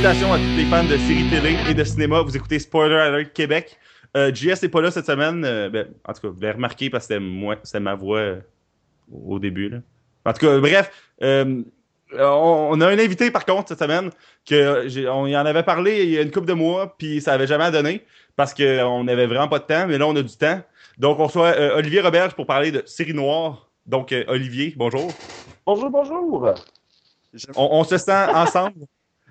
Salutations à tous les fans de séries télé et de cinéma. Vous écoutez Spoiler Alert Québec. Euh, JS n'est pas là cette semaine. Euh, ben, en tout cas, vous l'avez remarqué parce que c'était c'était ma voix euh, au début. Là. En tout cas, bref, on, on a un invité par contre cette semaine que on y en avait parlé il y a une couple de mois, puis ça avait jamais donné parce qu'on n'avait vraiment pas de temps, mais là on a du temps. Donc on reçoit Olivier Roberge pour parler de série noire. Donc Olivier, bonjour. Bonjour, bonjour. On, on se sent ensemble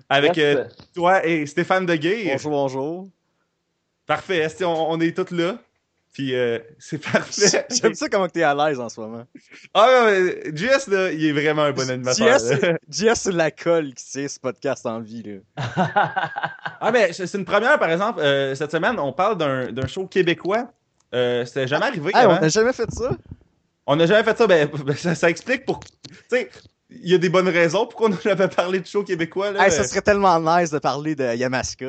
avec Yes. euh, toi et Stéphane Deguay. Bonjour, bonjour. Parfait, est-ce qu'on- on, est tous là? Puis euh, c'est parfait. J'aime ça comment t'es à l'aise en ce moment. Ah ouais, mais JS là, il est vraiment un bon animateur. JS, c'est la colle qui tient ce podcast en vie. Là. ah mais c'est une première par exemple. euh, cette semaine, on parle d'un d'un show québécois. Euh, C'était jamais arrivé Hey, on n'a jamais fait ça? On n'a jamais fait ça. Ben, ben, ça, ça explique pour. Tu sais, il y a des bonnes raisons pourquoi on jamais parlé de show québécois. Là. Hey, ça serait tellement nice de parler de Yamaska.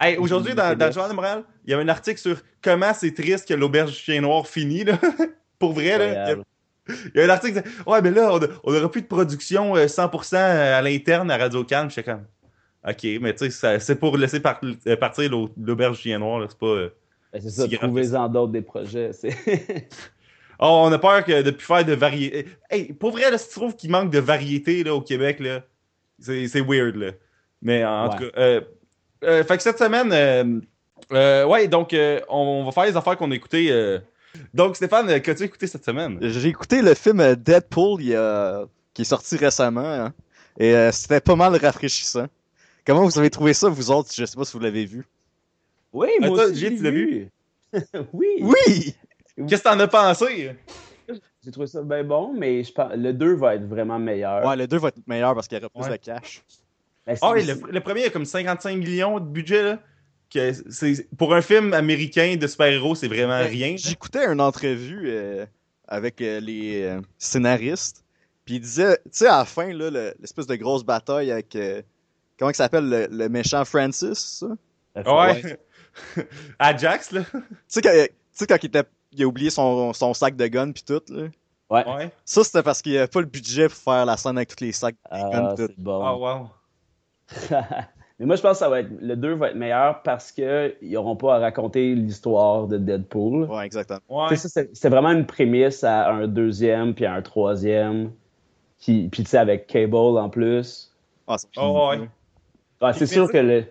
Hey, Aujourd'hui, dans, dans le Journal de Montréal, il y avait un article sur comment c'est triste que l'auberge chien noir finit. Là. pour vrai, là. Il y a- un article qui Ouais, mais là, on, a- on aura plus de production euh, 100% à l'interne à Radio Calme. J'étais comme Ok, mais tu sais, c'est pour laisser par- euh, partir l'au- l'auberge chien noir. C'est pas. euh, Ben, c'est ça, Si trouvez-en d'autres des projets. Oh, on a peur que de plus faire de variété. Hey, pour vrai, là, si tu trouves qu'il manque de variété là, au Québec, là, c'est c'est weird. Là. Mais en Ouais. tout cas. Euh, euh, fait que cette semaine, euh, euh, ouais, donc euh, on va faire les affaires qu'on a écoutées. euh. Donc, Stéphane, qu'as-tu écouté cette semaine? J'ai écouté le film Deadpool il y a- qui est sorti récemment. hein, et euh, c'était pas mal rafraîchissant. Comment vous avez trouvé ça, vous autres? Je sais pas si vous l'avez vu. Oui, moi aussi, j'ai tu l'as vu. oui. Oui Qu'est-ce que t'en as pensé? J'ai trouvé ça bien bon, mais je pense, le 2 va être vraiment meilleur. Ouais, le 2 va être meilleur parce qu'il y aura plus Ouais. de cash. Ben, Ah oui, le, le premier a comme 55 millions de budget. Là, que c'est, pour un film américain de super-héros, c'est vraiment rien. J'écoutais une entrevue euh, avec euh, les euh, scénaristes, puis il disait, tu sais, à la fin, là, le- l'espèce de grosse bataille avec, euh, comment il s'appelle, le, le méchant Francis, ça? Ouais. Ajax, là. Tu sais, quand, tu sais, quand il, était, il a oublié son, son sac de gun puis tout, là. Ouais. Ouais. Ça, c'était parce qu'il n'y avait pas le budget pour faire la scène avec tous les sacs de Ah, guns pis tout. bon. Ah, wow. mais moi, je pense que ça va être, le 2 va être meilleur parce qu'ils n'auront pas à raconter l'histoire de Deadpool. Ouais, exactement. Ouais. C'est- vraiment une prémisse à un deuxième puis à un troisième. Qui, puis tu sais, avec Cable en plus. Ah, c'est Oh, ouais. Ouais, c'est sûr que le,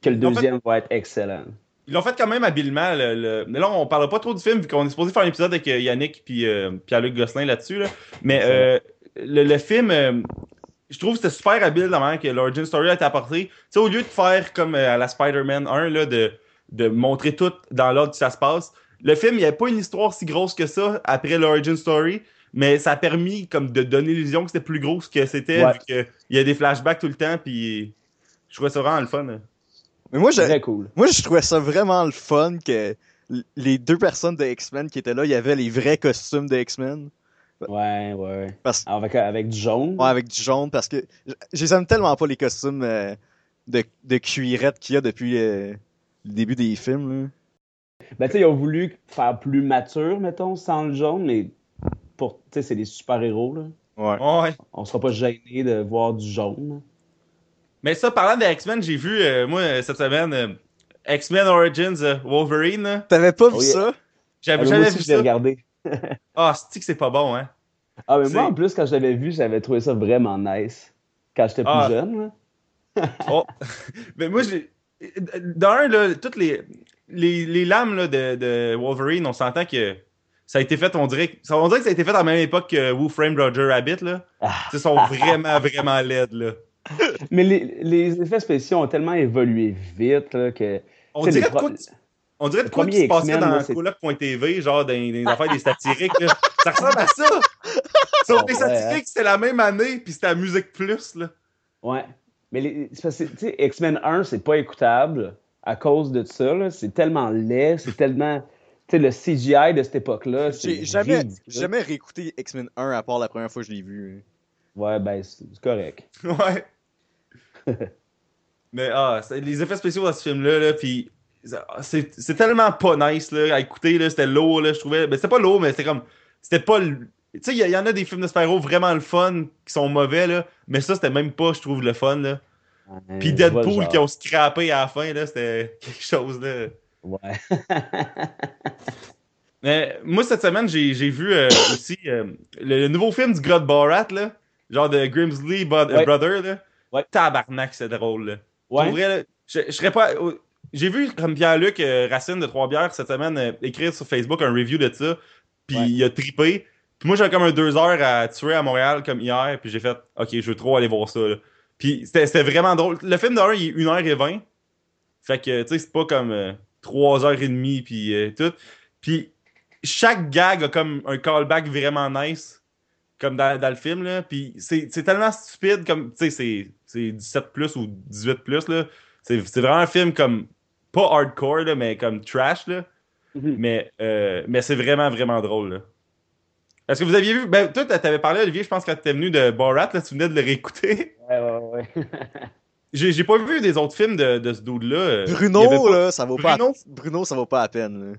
que le En fait- deuxième va être excellent. Ils l'ont fait quand même habilement. le- le- Mais là, on parlera pas trop du film, vu qu'on est supposé faire un épisode avec euh, Yannick puis euh, Pierre-Luc Gosselin là-dessus. là. Mais euh, le, le film, euh, je trouve que c'était super habile la manière que l'origin story a été apportée. Tu sais, au lieu de faire comme à la Spider-Man 1, là, de, de montrer tout dans l'ordre que ça se passe, le film, il n'y avait pas une histoire si grosse que ça après l'origin story. Mais ça a permis comme de donner l'illusion que c'était plus gros que c'était, Ouais. vu qu'il y a des flashbacks tout le temps, puis je trouvais ça vraiment le fun. Mais moi, je, Très cool. moi, je trouvais ça vraiment le fun que les deux personnes de X-Men qui étaient là, il y avait les vrais costumes de X-Men. Ouais, ouais. Parce Avec, avec du jaune? Ouais, avec du jaune, parce que je je les aime tellement pas les costumes euh, de, de cuirette qu'il y a depuis euh, le début des films. Là. Ben, tu sais, ils ont voulu faire plus mature, mettons, sans le jaune, mais pour, tu sais, c'est des super-héros, là. Ouais. Ouais. On sera pas gêné de voir du jaune. Mais ça, parlant des X-Men, j'ai vu, euh, moi, cette semaine, euh, X-Men Origins euh, Wolverine. T'avais pas vu Oh, yeah. ça? Ah, J'avais moi jamais aussi, vu je l'ai ça. regardé. Ah, c'est que c'est pas bon, hein? Ah, mais moi, en plus, quand je l'avais vu, j'avais trouvé ça vraiment nice. Quand j'étais plus Ah. jeune, là. Oh. Mais moi, j'ai. D'un, là, toutes les, les, les lames là, de, de Wolverine, on s'entend que ça a été fait, on dirait, que- on dirait que ça a été fait à la même époque que Who Framed Roger Rabbit, là. Ah. Ils sont vraiment, vraiment laides, là. Mais les, les effets spéciaux ont tellement évolué vite, là, que... On dirait quoi, on dirait de quoi qui se passait dans coloc.tv, genre dans dans les affaires des satiriques, là. Ça ressemble à ça! Sauf que les Ouais, satiriques, c'était la même année, puis c'était la musique plus, là. Ouais. Mais les, X-Men 1, c'est pas écoutable à cause de ça, là. C'est tellement laid, c'est tellement... Tu sais, le CGI de cette époque-là, J'ai jamais, jamais réécouté X-Men 1 à part la première fois que je l'ai vu. Ouais, ben, c'est correct. Ouais. Mais ah, les effets spéciaux dans ce film-là, là, puis c'est tellement pas nice là, à écouter, c'était lourd, là, je trouvais. Ben, c'était pas lourd, mais c'était comme. C'était pas. Tu sais, il y, y en a des films de super-héros vraiment le fun qui sont mauvais, là, mais ça, c'était même pas, je trouve, le fun. Là. Ouais, Puis Deadpool qui ont scrappé à la fin, là, c'était quelque chose de. Ouais. Mais moi, cette semaine, j'ai vu euh, aussi euh, le, le nouveau film du gars de Borat, là. Genre de Grimsley Ouais. Brother, là. Ouais. Tabarnak, c'est drôle, là. Ouais. vrai, là, je, je serais pas. J'ai vu comme Pierre-Luc euh, Racine de Trois-Bières cette semaine euh, écrire sur Facebook un review de ça. Puis Ouais. il a trippé. Puis moi, j'avais comme un deux heures à tuer à Montréal comme hier. Puis j'ai fait, OK, je veux trop aller voir ça. là. Puis c'était vraiment drôle. Le film d'un, il est 1h20. Fait que, tu sais, c'est pas comme euh, 3h30 puis euh, tout. Puis chaque gag a comme un callback vraiment nice. Comme dans, dans le film, là. Puis c'est tellement stupide comme, tu sais, c'est 17 plus ou 18 plus, là. C'est c'est vraiment un film comme, pas hardcore, là, mais comme trash, là. Mhm. Mais, euh, mais c'est vraiment, vraiment drôle, là. Est-ce que vous aviez vu. Ben, toi, t'avais parlé, Olivier, je pense, quand t'étais venu de Borat, là, tu venais de le réécouter. Ouais, ouais, ouais. J'ai j'ai pas vu des autres films de, de ce dude-là. euh, Bruno, pas- là, ça vaut pas. Bruno? Bruno, ça vaut pas la peine.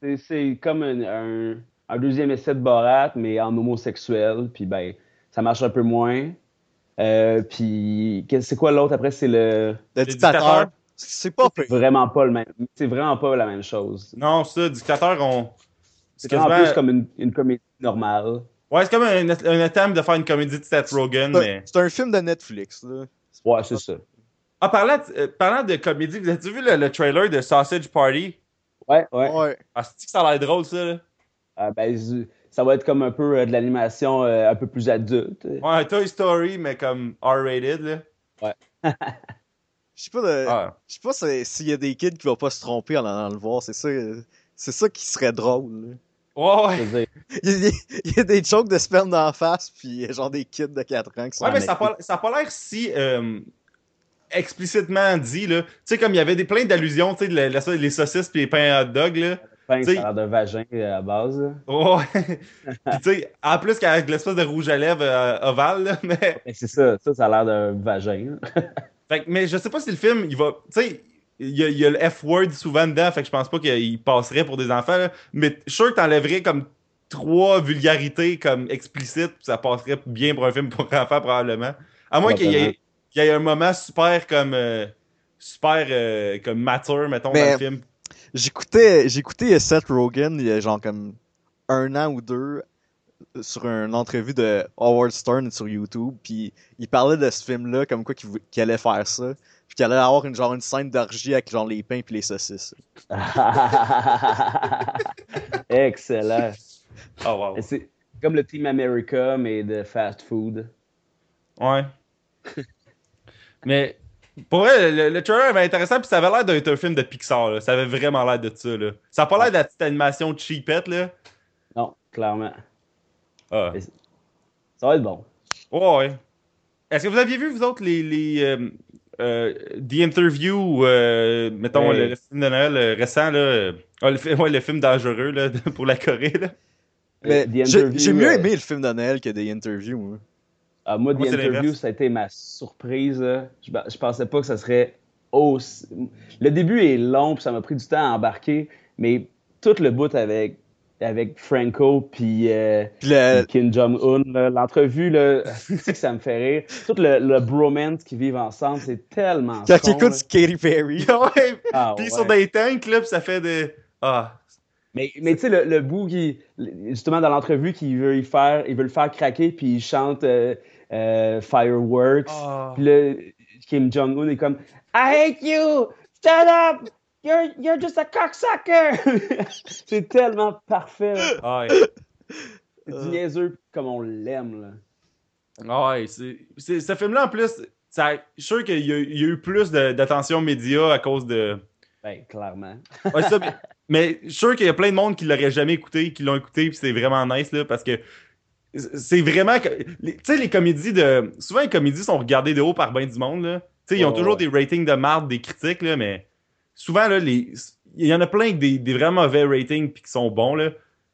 c'est- C'est comme un, un, un deuxième essai de Borat, mais en homosexuel. Puis ben, ça marche un peu moins. Euh, puis c'est quoi l'autre après? C'est le Le dictateur. c'est pas vraiment pas le même. C'est vraiment pas la même chose. Non, ça, Dictateur, on. C'est quasiment- en plus comme une, une comédie normale. Ouais, c'est comme un, un attempt de faire une comédie de Seth Rogen, C'est un- mais. C'est un film de Netflix. Là. Ouais, c'est ça. Ah, parlant de, euh, parlant de comédie, vous avez-tu vu le, le trailer de Sausage Party? Ouais, ouais. Ouais. Ah, c'est que ça a l'air drôle, ça, là? Ah, ben, ça va être comme un peu euh, de l'animation euh, un peu plus adulte. Ouais, Toy Story, mais comme R-rated, là. Je sais pas, Ah. je sais pas si- s'il y a des kids qui vont pas se tromper en allant le voir. C'est ça, c'est ça qui serait drôle. là. Ouais, ouais. Il y, a, il y a des jokes de sperme d'en face, puis genre des kids de 4 ans qui sont Ouais, mais ça a pas, ça a pas l'air si euh, explicitement dit, là. Tu sais, comme il y avait des, plein d'allusions, tu sais, les saucisses puis les pains à hot dog, là. Pain, ça a l'air d'un vagin euh, à base. là. Ouais. Puis tu sais, en plus qu'avec l'espèce de rouge à lèvres euh, ovale, là, mais... C'est ça, ça, ça a l'air d'un vagin. Fait que- mais je sais pas si le film, il va... Tu sais, il y, a- il y a le F-word souvent dedans, fait que je pense pas qu'il passerait pour des enfants, là. Mais je suis sûr que t'enlèverais comme trois vulgarités comme explicites, ça passerait bien pour un film pour enfants, probablement. À moins qu'il y, ait- qu'il y ait un moment super comme... euh, super euh, comme mature, mettons, Mais- dans le film. J'écoutais, j'écoutais Seth Rogen il y a genre comme un an ou deux sur une entrevue de Howard Stern sur YouTube, puis il parlait de ce film-là comme quoi qu'il allait faire ça, puis qu'il allait avoir une genre une scène d'orgie avec genre les pains puis les saucisses. Excellent. Oh, wow. C'est comme le Team America, mais de fast food. Ouais. Mais pour vrai, le, le trailer avait intéressant, puis ça avait l'air d'être un film de Pixar. Là. Ça avait vraiment l'air de ça. Là. Ça a pas l'air de la petite animation cheapette. Là. Non, clairement. Ah. Ça va être bon. Ouais, ouais. Est-ce que vous aviez vu, vous autres, les, les euh, euh, The Interview, euh, mettons, Ouais. le, le film de Noël récent, là, euh, ah, le, ouais, le film dangereux là, pour la Corée. Là? Mais The j'ai Interview, j'ai mieux euh, aimé le film de Noël que des interviews. moi. Ah, moi, Moi, The Interview, ça a été ma surprise. Je, je pensais pas que ça serait aussi. Le début est long, puis ça m'a pris du temps à embarquer, mais tout le bout avec, avec Franco puis euh, le- Kim Jong-un, l'entrevue, c'est que ça me fait rire. Tout le, le bromance qu'ils vivent ensemble, c'est tellement. quand con, il écoute là. Katy Perry. ouais. Ah, Puis ouais. sur des tanks, là, ça fait des. Ah. Mais, mais tu sais, le, le bout qui, justement, dans l'entrevue, qu'il veut y faire, il veut le faire craquer, puis il chante euh, euh, Fireworks. Ah. Puis là, Kim Jong-un est comme I hate you! Shut up! You're, you're just a cocksucker! c'est tellement parfait. là. Ah, ouais. C'est du niaiseux comme on l'aime. là. Ah ouais, c'est, c'est- ce film-là, en plus, ça, je suis sûr qu'il y, a il y a eu plus de- d'attention média à cause de. Ben, clairement. Ouais, ça, mais, mais je suis sûr qu'il y a plein de monde qui l'auraient jamais écouté, qui l'ont écouté, puis c'est vraiment nice, là, parce que c'est vraiment. que- Tu sais, les comédies de. Souvent, les comédies sont regardées de haut par bien du monde, là. Tu sais, ils ont toujours ouais. des ratings de marde, des critiques, là, mais souvent, là, les. Il y en a plein avec des, des vraiment mauvais ratings, puis qui sont bons, là.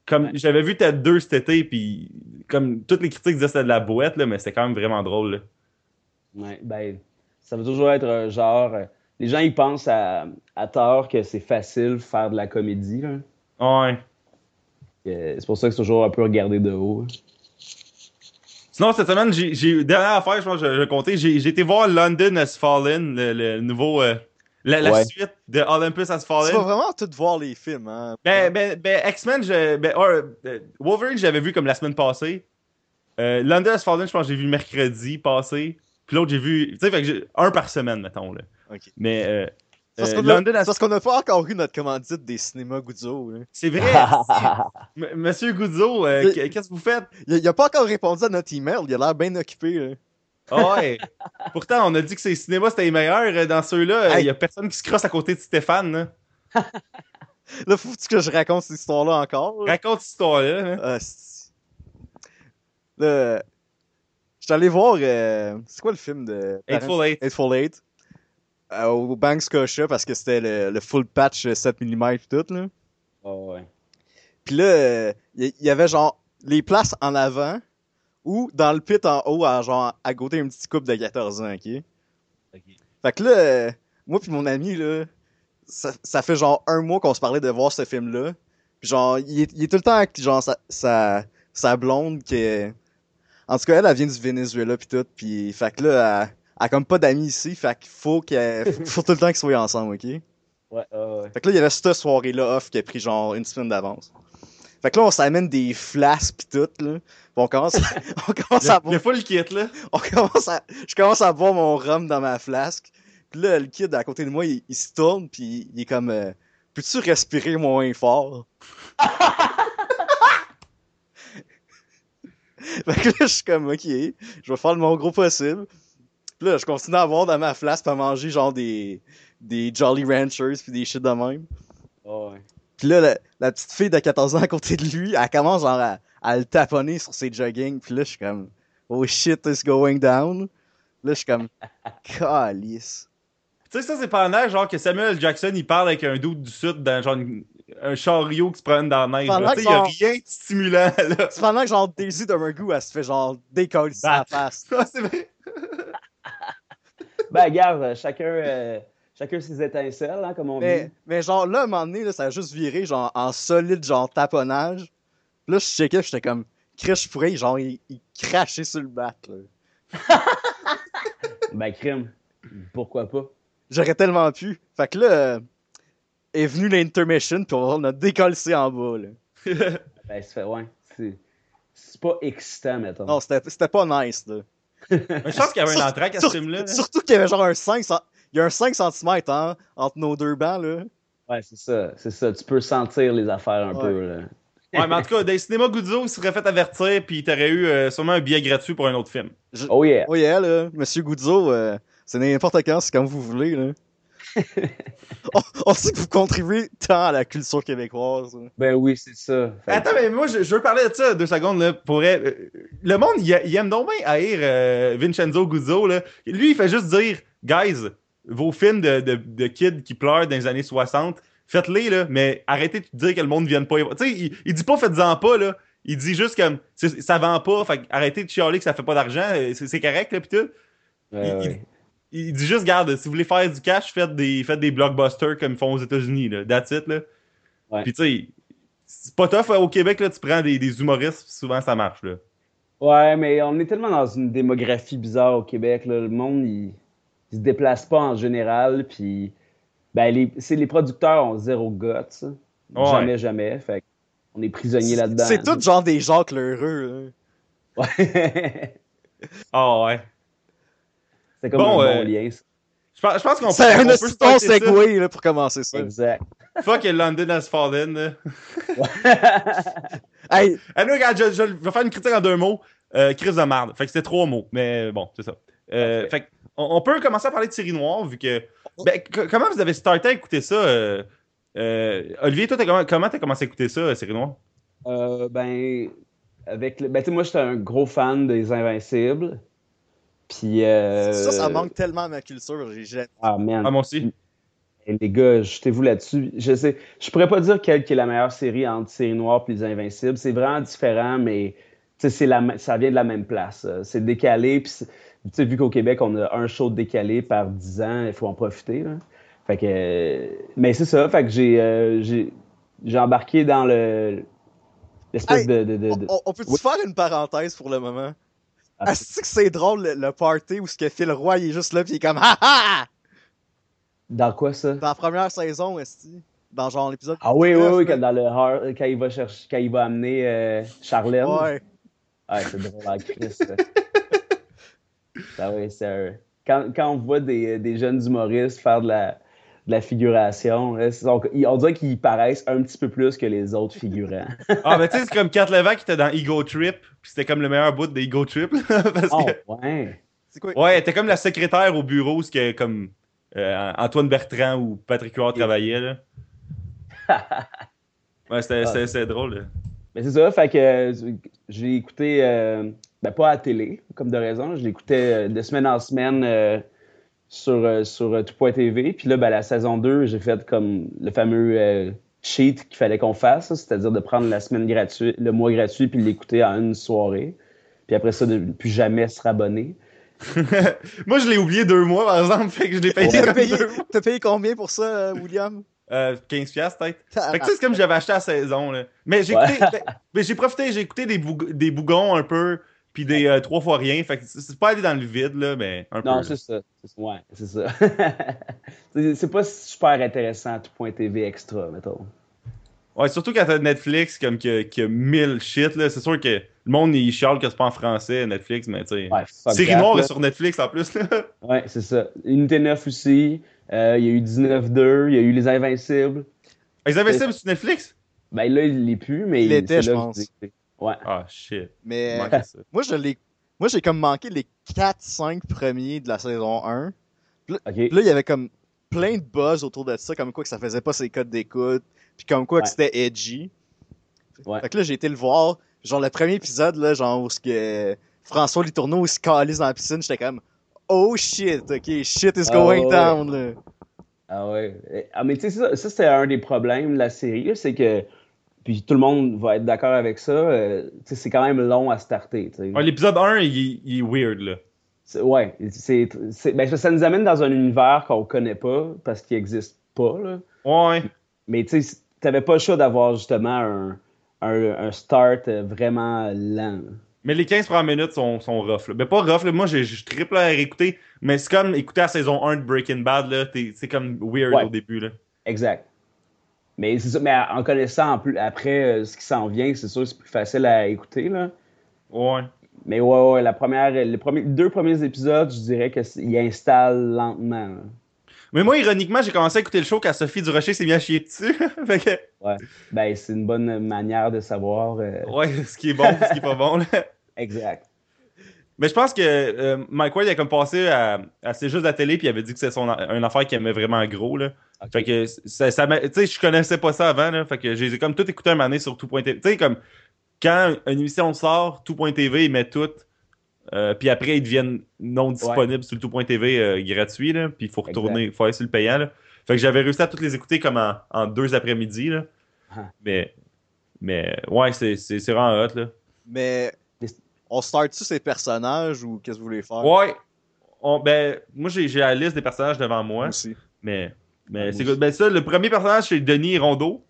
Comme Ouais. j'avais vu peut-être deux cet été, puis comme toutes les critiques disaient que c'était de la boîte, là, mais c'était quand même vraiment drôle, là. Ouais, ben, ça veut toujours être un genre. euh, les gens, ils pensent à, à tort que c'est facile faire de la comédie. là. Ouais. Euh, C'est pour ça que c'est toujours un peu regardé de haut. Sinon, cette semaine, j'ai, j'ai dernière affaire, je pense que je, je comptais, j'ai, j'ai été voir London Has Fallen, le, le nouveau, euh, la, la Ouais. suite de Olympus Has Tu vas Fallen. vraiment tout voir les films, hein. Ben, ben, ben, X-Men, je, ben, euh, Wolverine, j'avais vu comme la semaine passée. Euh, London Has Fallen, je pense que j'ai vu mercredi passé. Puis l'autre, j'ai vu, tu sais, fait que j'ai un par semaine, mettons, là. Ok. Mais, euh, parce euh, qu'on a- parce n'a pas encore eu notre commandite des cinémas Guzzo. Hein. C'est vrai. Monsieur Guzzo, euh, qu'est-ce que vous faites? Il, il a pas encore répondu à notre email, il a l'air bien occupé. Là. Ah ouais. Pourtant, on a dit que ces cinémas c'était les meilleurs. euh, Dans ceux-là, il Hey. y a personne qui se crosse à côté de Stéphane. Là. Là, faut que je raconte cette histoire-là encore. là? Raconte cette histoire-là. hein. Ah, Là, je suis allé voir. c'est quoi le film de. Hateful Eight. Hateful Eight. Euh, au Bank Scotia parce que c'était le, le full patch euh, 7 mm tout là. Oh, ouais. Puis là, euh, il y, y avait genre les places en avant ou dans le pit en haut à genre à côté un petit couple de 14 ans, ok? Fait que là, euh, moi puis mon ami là, ça, ça fait genre un mois qu'on se parlait de voir ce film-là. Puis genre, il est, il est tout le temps avec genre sa, sa, sa blonde qui est... En tout cas, elle, elle vient du Venezuela puis tout. Puis fait que là, elle a comme pas d'amis ici. Fait qu'il faut qu'elle... faut tout le temps qu'ils soient ensemble, ok? Ouais, ouais. Fait que là, il y avait cette soirée-là off qui a pris genre une semaine d'avance. Fait que là, on s'amène des flasques pis tout, là. On commence, on commence à Le, le kit, là? on commence à, je commence à boire mon rhum dans ma flasque. Puis là, le kid à côté de moi, il, il se tourne puis il est comme, euh, peux-tu respirer moins fort? fait que là, je suis comme, ok, je vais faire de mon gros possible. Puis là, je continue à boire dans ma flasque à manger genre des, des Jolly Ranchers puis des shit de même. Ouais. Puis là, la, la petite fille de 14 ans à côté de lui, elle commence genre à, à le taponner sur ses jogging. Puis là, je suis comme, oh shit is going down. Là, je suis comme, calice. Tu sais, ça, c'est pendant genre que Samuel. Jackson il parle avec un doute du sud dans genre une- un chariot qui se promène dans la neige. Tu sais, il y a que rien de stimulant, là. C'est pendant que genre Daisy de Mergou, elle se fait genre décoller sa face. Ah, c'est vrai. Ben, regarde, euh, chacun, euh, chacun ses étincelles, hein, comme on Mais, dit. mais genre là, à un moment donné, là, ça a juste viré genre en solide genre taponnage. Puis là, je checkais, j'étais comme, Chris, je pourrais genre, il, il crachait sur le bat, là. Ben, crime. Pourquoi pas? J'aurais tellement pu. Fait que là, euh, est venu l'intermission, puis on a décollé en bas, là. Ben, ça fait, ouais. C'est, c'est pas excitant, mettons. Non, c'était pas nice, là. Mais je pense qu'il y avait un entraque à ce film-là. là. Surtout qu'il y avait genre un 5 cent- Il y a un 5 cm hein, entre nos deux bancs, là. Ouais, c'est ça. C'est ça. Tu peux sentir les affaires un Ouais. peu, là. Ouais, mais en tout cas, dans les cinémas Guzzo, il serait fait avertir, puis t'aurais eu euh, sûrement un billet gratuit pour un autre film. Oh yeah. Oh yeah, là. Monsieur Guzzo, euh, c'est n'importe quand, c'est comme vous voulez, là. on, on sait que vous contribuez tant à la culture québécoise. là. Ben oui, c'est ça. Fait que- Attends, mais moi, je, je veux parler de ça deux secondes. Là, pour être- euh, le monde, il, il aime donc bien haïr euh, Vincenzo Guzzo. Là. Lui, il fait juste dire Guys, vos films de, de, de kids qui pleurent dans les années 60, faites-les, là, mais arrêtez de dire que le monde ne vienne pas. y voir. Tu sais, il, il dit pas faites-en pas, là. Il dit juste comme ça vend pas, fait arrêtez de chialer que ça fait pas d'argent, euh, c'est c'est correct, là, pis tout. Ouais, il- ouais. Il dit juste, garde, si vous voulez faire du cash, faites des, faites des blockbusters comme ils font aux États-Unis, là. That's it, là. Ouais. Puis tu sais, c'est pas tough, hein, au Québec, là, tu prends des, des humoristes, souvent ça marche, là. Ouais, mais on est tellement dans une démographie bizarre au Québec. Là. Le monde, il, il se déplace pas en général. Puis, ben, les, c'est les producteurs ont zéro guts. ça. Ouais. Jamais, jamais. Fait on est prisonnier là-dedans. C'est tout genre des Jacques Lheureux, là. Ouais. Ah ouais. C'est comme Bon, un euh, bon lien. ça. Je pense, je pense qu'on peut, C'est un on peut assez bon segway, là, pour commencer ça. Exact. Fuck London has fallen, là. Hey, regarde, je, je vais faire une critique en deux mots. Euh, crise de merde. Fait que c'était trois mots, mais bon, c'est ça. Euh, fait que on, on peut commencer à parler de série noire, vu que. Ben, comment vous avez starté à écouter ça? euh, euh, Olivier, toi, t'as comment t'as commencé à écouter ça, euh, série noire? Euh, ben, avec le- ben, tu sais, moi, j'étais un gros fan des Invincibles. Puis, euh, ça, ça manque tellement à ma culture. j'ai- Ah, man. Ah, moi aussi. Et les gars, jetez-vous là-dessus. Je sais, je pourrais pas dire quelle qui est la meilleure série entre Série Noire et Les Invincibles. C'est vraiment différent, mais c'est la, ça vient de la même place. Euh, C'est décalé. Puis, c'est- tu sais, vu qu'au Québec, on a un show de décalé par 10 ans, il faut en profiter. là. Fait que, euh, mais c'est ça. Fait que j'ai, euh, j'ai, j'ai embarqué dans le l'espèce Hey, de, de, de- On, de- on- on peut-tu Oui? faire une parenthèse pour le moment? Ah, Asti que c'est drôle le, le party où ce que Phil Roy il est juste là pis il est comme ha ha! Dans quoi ça? Dans la première saison, Esti. Dans genre l'épisode. Ah oui, oui, 19, oui, quand, dans le Har- quand il va chercher, quand il va amener euh, Charlène. Ouais. Ouais, c'est drôle en Christ. ça. Ah oui, c'est un- quand, quand on voit des, des jeunes humoristes faire de la, de la figuration, là, on, dirait qu'ils paraissent un petit peu plus que les autres figurants. Ah, mais tu sais, c'est comme Kat Levac qui était dans Ego Trip, puis c'était comme le meilleur bout de Ego Trip. parce Oh, que, ouais. C'est quoi? ouais, elle était comme la secrétaire au bureau, ce que comme euh, Antoine Bertrand ou Patrick Huard travaillaient. Là. Ouais, c'était Ah. c'était- c'était drôle. là. Mais c'est ça, fait que euh, j'ai écouté, euh, ben pas à la télé, comme de raison, je l'écoutais de semaine en semaine euh, sur, euh, sur euh, tout.tv. Puis là, ben, la saison 2, j'ai fait comme le fameux euh, cheat qu'il fallait qu'on fasse, c'est-à-dire de prendre la semaine gratuite, le mois gratuit, puis l'écouter en une soirée. Puis après ça, de ne plus jamais se rabonner. Moi, je l'ai oublié deux mois, par exemple, fait que je l'ai payé T'as mois. t'as payé combien pour ça, euh, William? Euh, 15 piastres, peut-être. Fait que tu sais, c'est comme j'avais acheté la saison. Là. Mais j'ai Ouais. ben, ben, j'ai profité, j'ai écouté des, boug- des bougons un peu, puis des euh, trois fois rien. Fait que c'est pas aller dans le vide, là, mais un Non, peu. c'est ça. C'est- Ouais, c'est ça. c'est pas super intéressant, tout.tv extra, mettons. Ouais, surtout quand t'as Netflix, comme que, que 1000 shit, là. C'est sûr que le monde, il chiale que c'est pas en français, Netflix, mais tu sais. Ouais, Série Noire est sur Netflix en plus, là. Ouais, c'est ça. Unité 9 aussi. Euh, Il y a eu 19-2. Il y a eu Les Invincibles. Avaient ça sur Netflix? Ben là, il l'est plus, mais Il l'était, je pense. Ouais. Ah, shit. Mais ça. moi, je l'ai. Moi, j'ai comme manqué les 4-5 premiers de la saison 1. OK. Puis là, il y avait comme plein de buzz autour de ça, comme quoi que ça faisait pas ses codes d'écoute, puis comme quoi que c'était edgy. Ouais. Fait que là, j'ai été le voir, genre le premier épisode, là, genre où ce que François Litourneau il se calise dans la piscine, j'étais comme Oh shit, ok, shit is Ah, going ouais. down, là. Ah ouais. Eh, Ah, mais tu sais, ça, ça c'était un des problèmes de la série, c'est que. Puis tout le monde va être d'accord avec ça. euh, c'est quand même long à starter. Ouais, l'épisode 1, il, il est weird, là. Ouais. c'est- ben, ça nous amène dans un univers qu'on connaît pas parce qu'il existe pas. Là. Ouais. Mais tu sais, t'avais pas le choix d'avoir justement un, un, un start euh, vraiment lent. là. Mais les 15 premières minutes sont, sont rough, là. Ben, pas rough, là. Moi, j'ai- je triple à réécouter, mais c'est comme écouter la saison 1 de Breaking Bad, là. T'es- C'est comme weird Ouais. au début, là. Exact. Mais c'est ça, mais en connaissant en plus après euh, ce qui s'en vient, c'est sûr que c'est plus facile à écouter. Là. Ouais. Mais ouais, ouais, la première, les premiers, deux premiers épisodes, je dirais qu'ils installent lentement. là. Mais moi, ironiquement, j'ai commencé à écouter le show quand Sophie Durocher s'est mis à chier dessus. que, Ben, c'est une bonne manière de savoir. euh, ouais, ce qui est bon, ce qui est pas bon, là. Exact. Mais je pense que euh, Mike Ward, il a comme passé à, à C'est juste la télé, puis il avait dit que c'est son une affaire qu'il aimait vraiment gros, là. Fait que, ça, ça m'a- tu sais, je connaissais pas ça avant, là. Fait que j'ai comme tout écouté un moment donné sur tout.tv. Tu sais, comme, quand une émission sort, tout.tv, ils mettent tout. euh, puis après, ils deviennent non disponibles sur le tout.tv euh, gratuit, là. Puis il faut retourner, il faut aller sur le payant, là. Fait que j'avais réussi à toutes les écouter comme en, en deux après-midi, là. Ah. Mais, mais, ouais, c'est c'est- c'est vraiment hot, là. Mais on start-tu ces personnages ou qu'est-ce que vous voulez faire? Ouais. On- ben, moi, j'ai j'ai la liste des personnages devant moi. Aussi. Mais, mais Ouais, c'est. Ben, ça, le premier personnage, c'est Denis Rondeau,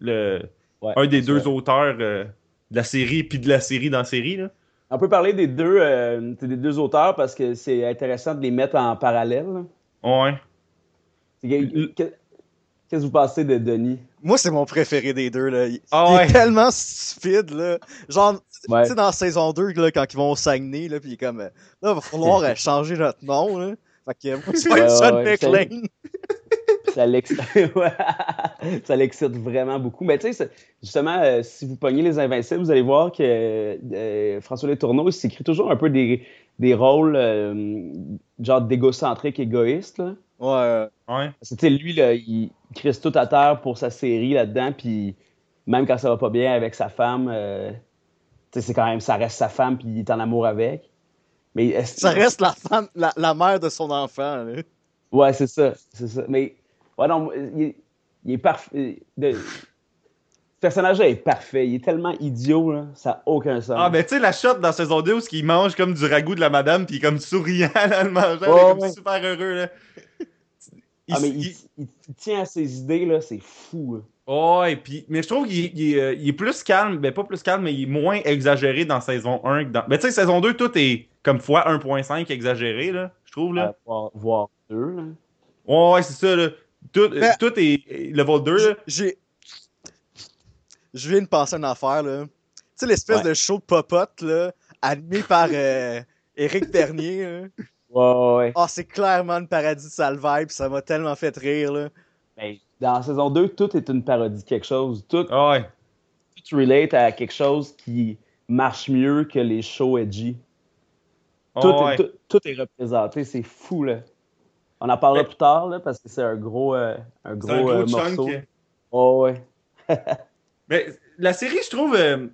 le, Ouais, un des deux auteurs euh, de la série, puis de la série dans la série. Là. On peut parler des deux, euh, des deux auteurs parce que c'est intéressant de les mettre en parallèle. là. Ouais. Qu'est-ce que vous pensez de Denis? Moi, c'est mon préféré des deux, là. Il, Ah il ouais. est tellement stupide, là. Genre, Ouais. tu sais, dans saison 2, là, quand ils vont au Saguenay, là, pis il est comme, là, va falloir euh, changer notre nom, là. Fait que, moi, c'est Ouais, John ouais, McClane. Ça l'excite ouais. Ça l'excite vraiment beaucoup. Mais tu sais, justement, euh, si vous pognez les Invincibles, vous allez voir que euh, François Letourneau, il s'écrit toujours un peu des, des rôles euh, genre d'égocentrique égoïste. Là. Ouais. Ouais. Sais, lui, là, il crisse tout à terre pour sa série là-dedans, puis même quand ça va pas bien avec sa femme, euh, c'est quand même, ça reste sa femme, puis il est en amour avec. Mais est-ce- Ça reste la femme, la, la mère de son enfant, là. Ouais, c'est ça, c'est ça. Mais, ouais, non, il, est- il est parfait. Le personnage-là est parfait. Il est tellement idiot, là, ça n'a aucun sens. Ah, ben, tu sais, la shot dans saison 2 où il mange comme du ragoût de la madame, puis il est comme souriant, là, le mangeant, il est Ouais, comme ouais. super heureux, là. Il, Ah, mais il- il tient à ses idées, là, c'est fou. là. Oh, et puis, mais je trouve qu'il il, euh, il est plus calme, ben pas plus calme, mais il est moins exagéré dans saison 1 que dans. Ben tu sais, saison 2, tout est comme fois 1.5 exagéré, là, je trouve, là. Euh, voir, voir deux, là. Ouais, ouais, c'est ça, là. Tout, Mais- tout est level 2, là. J'ai. Je viens de penser à une affaire, là. Tu sais, l'espèce Ouais. de show de popote, là, animé par euh, Éric Bernier, là. Ouais, ouais, ouais. Oh, c'est clairement une paradis de sale vibe, pis ça m'a tellement fait rire, là. Ben, dans la saison 2, tout est une parodie de quelque chose. Tout, ouais. tout relate à quelque chose qui marche mieux que les shows edgy. Ah Tout, ouais. est, tout, tout est représenté, c'est fou, là. On en parlera plus tard, là, parce que c'est un gros, euh, un gros, un gros euh, chunk. morceau. Oh, ouais. Mais la série, je trouve. euh,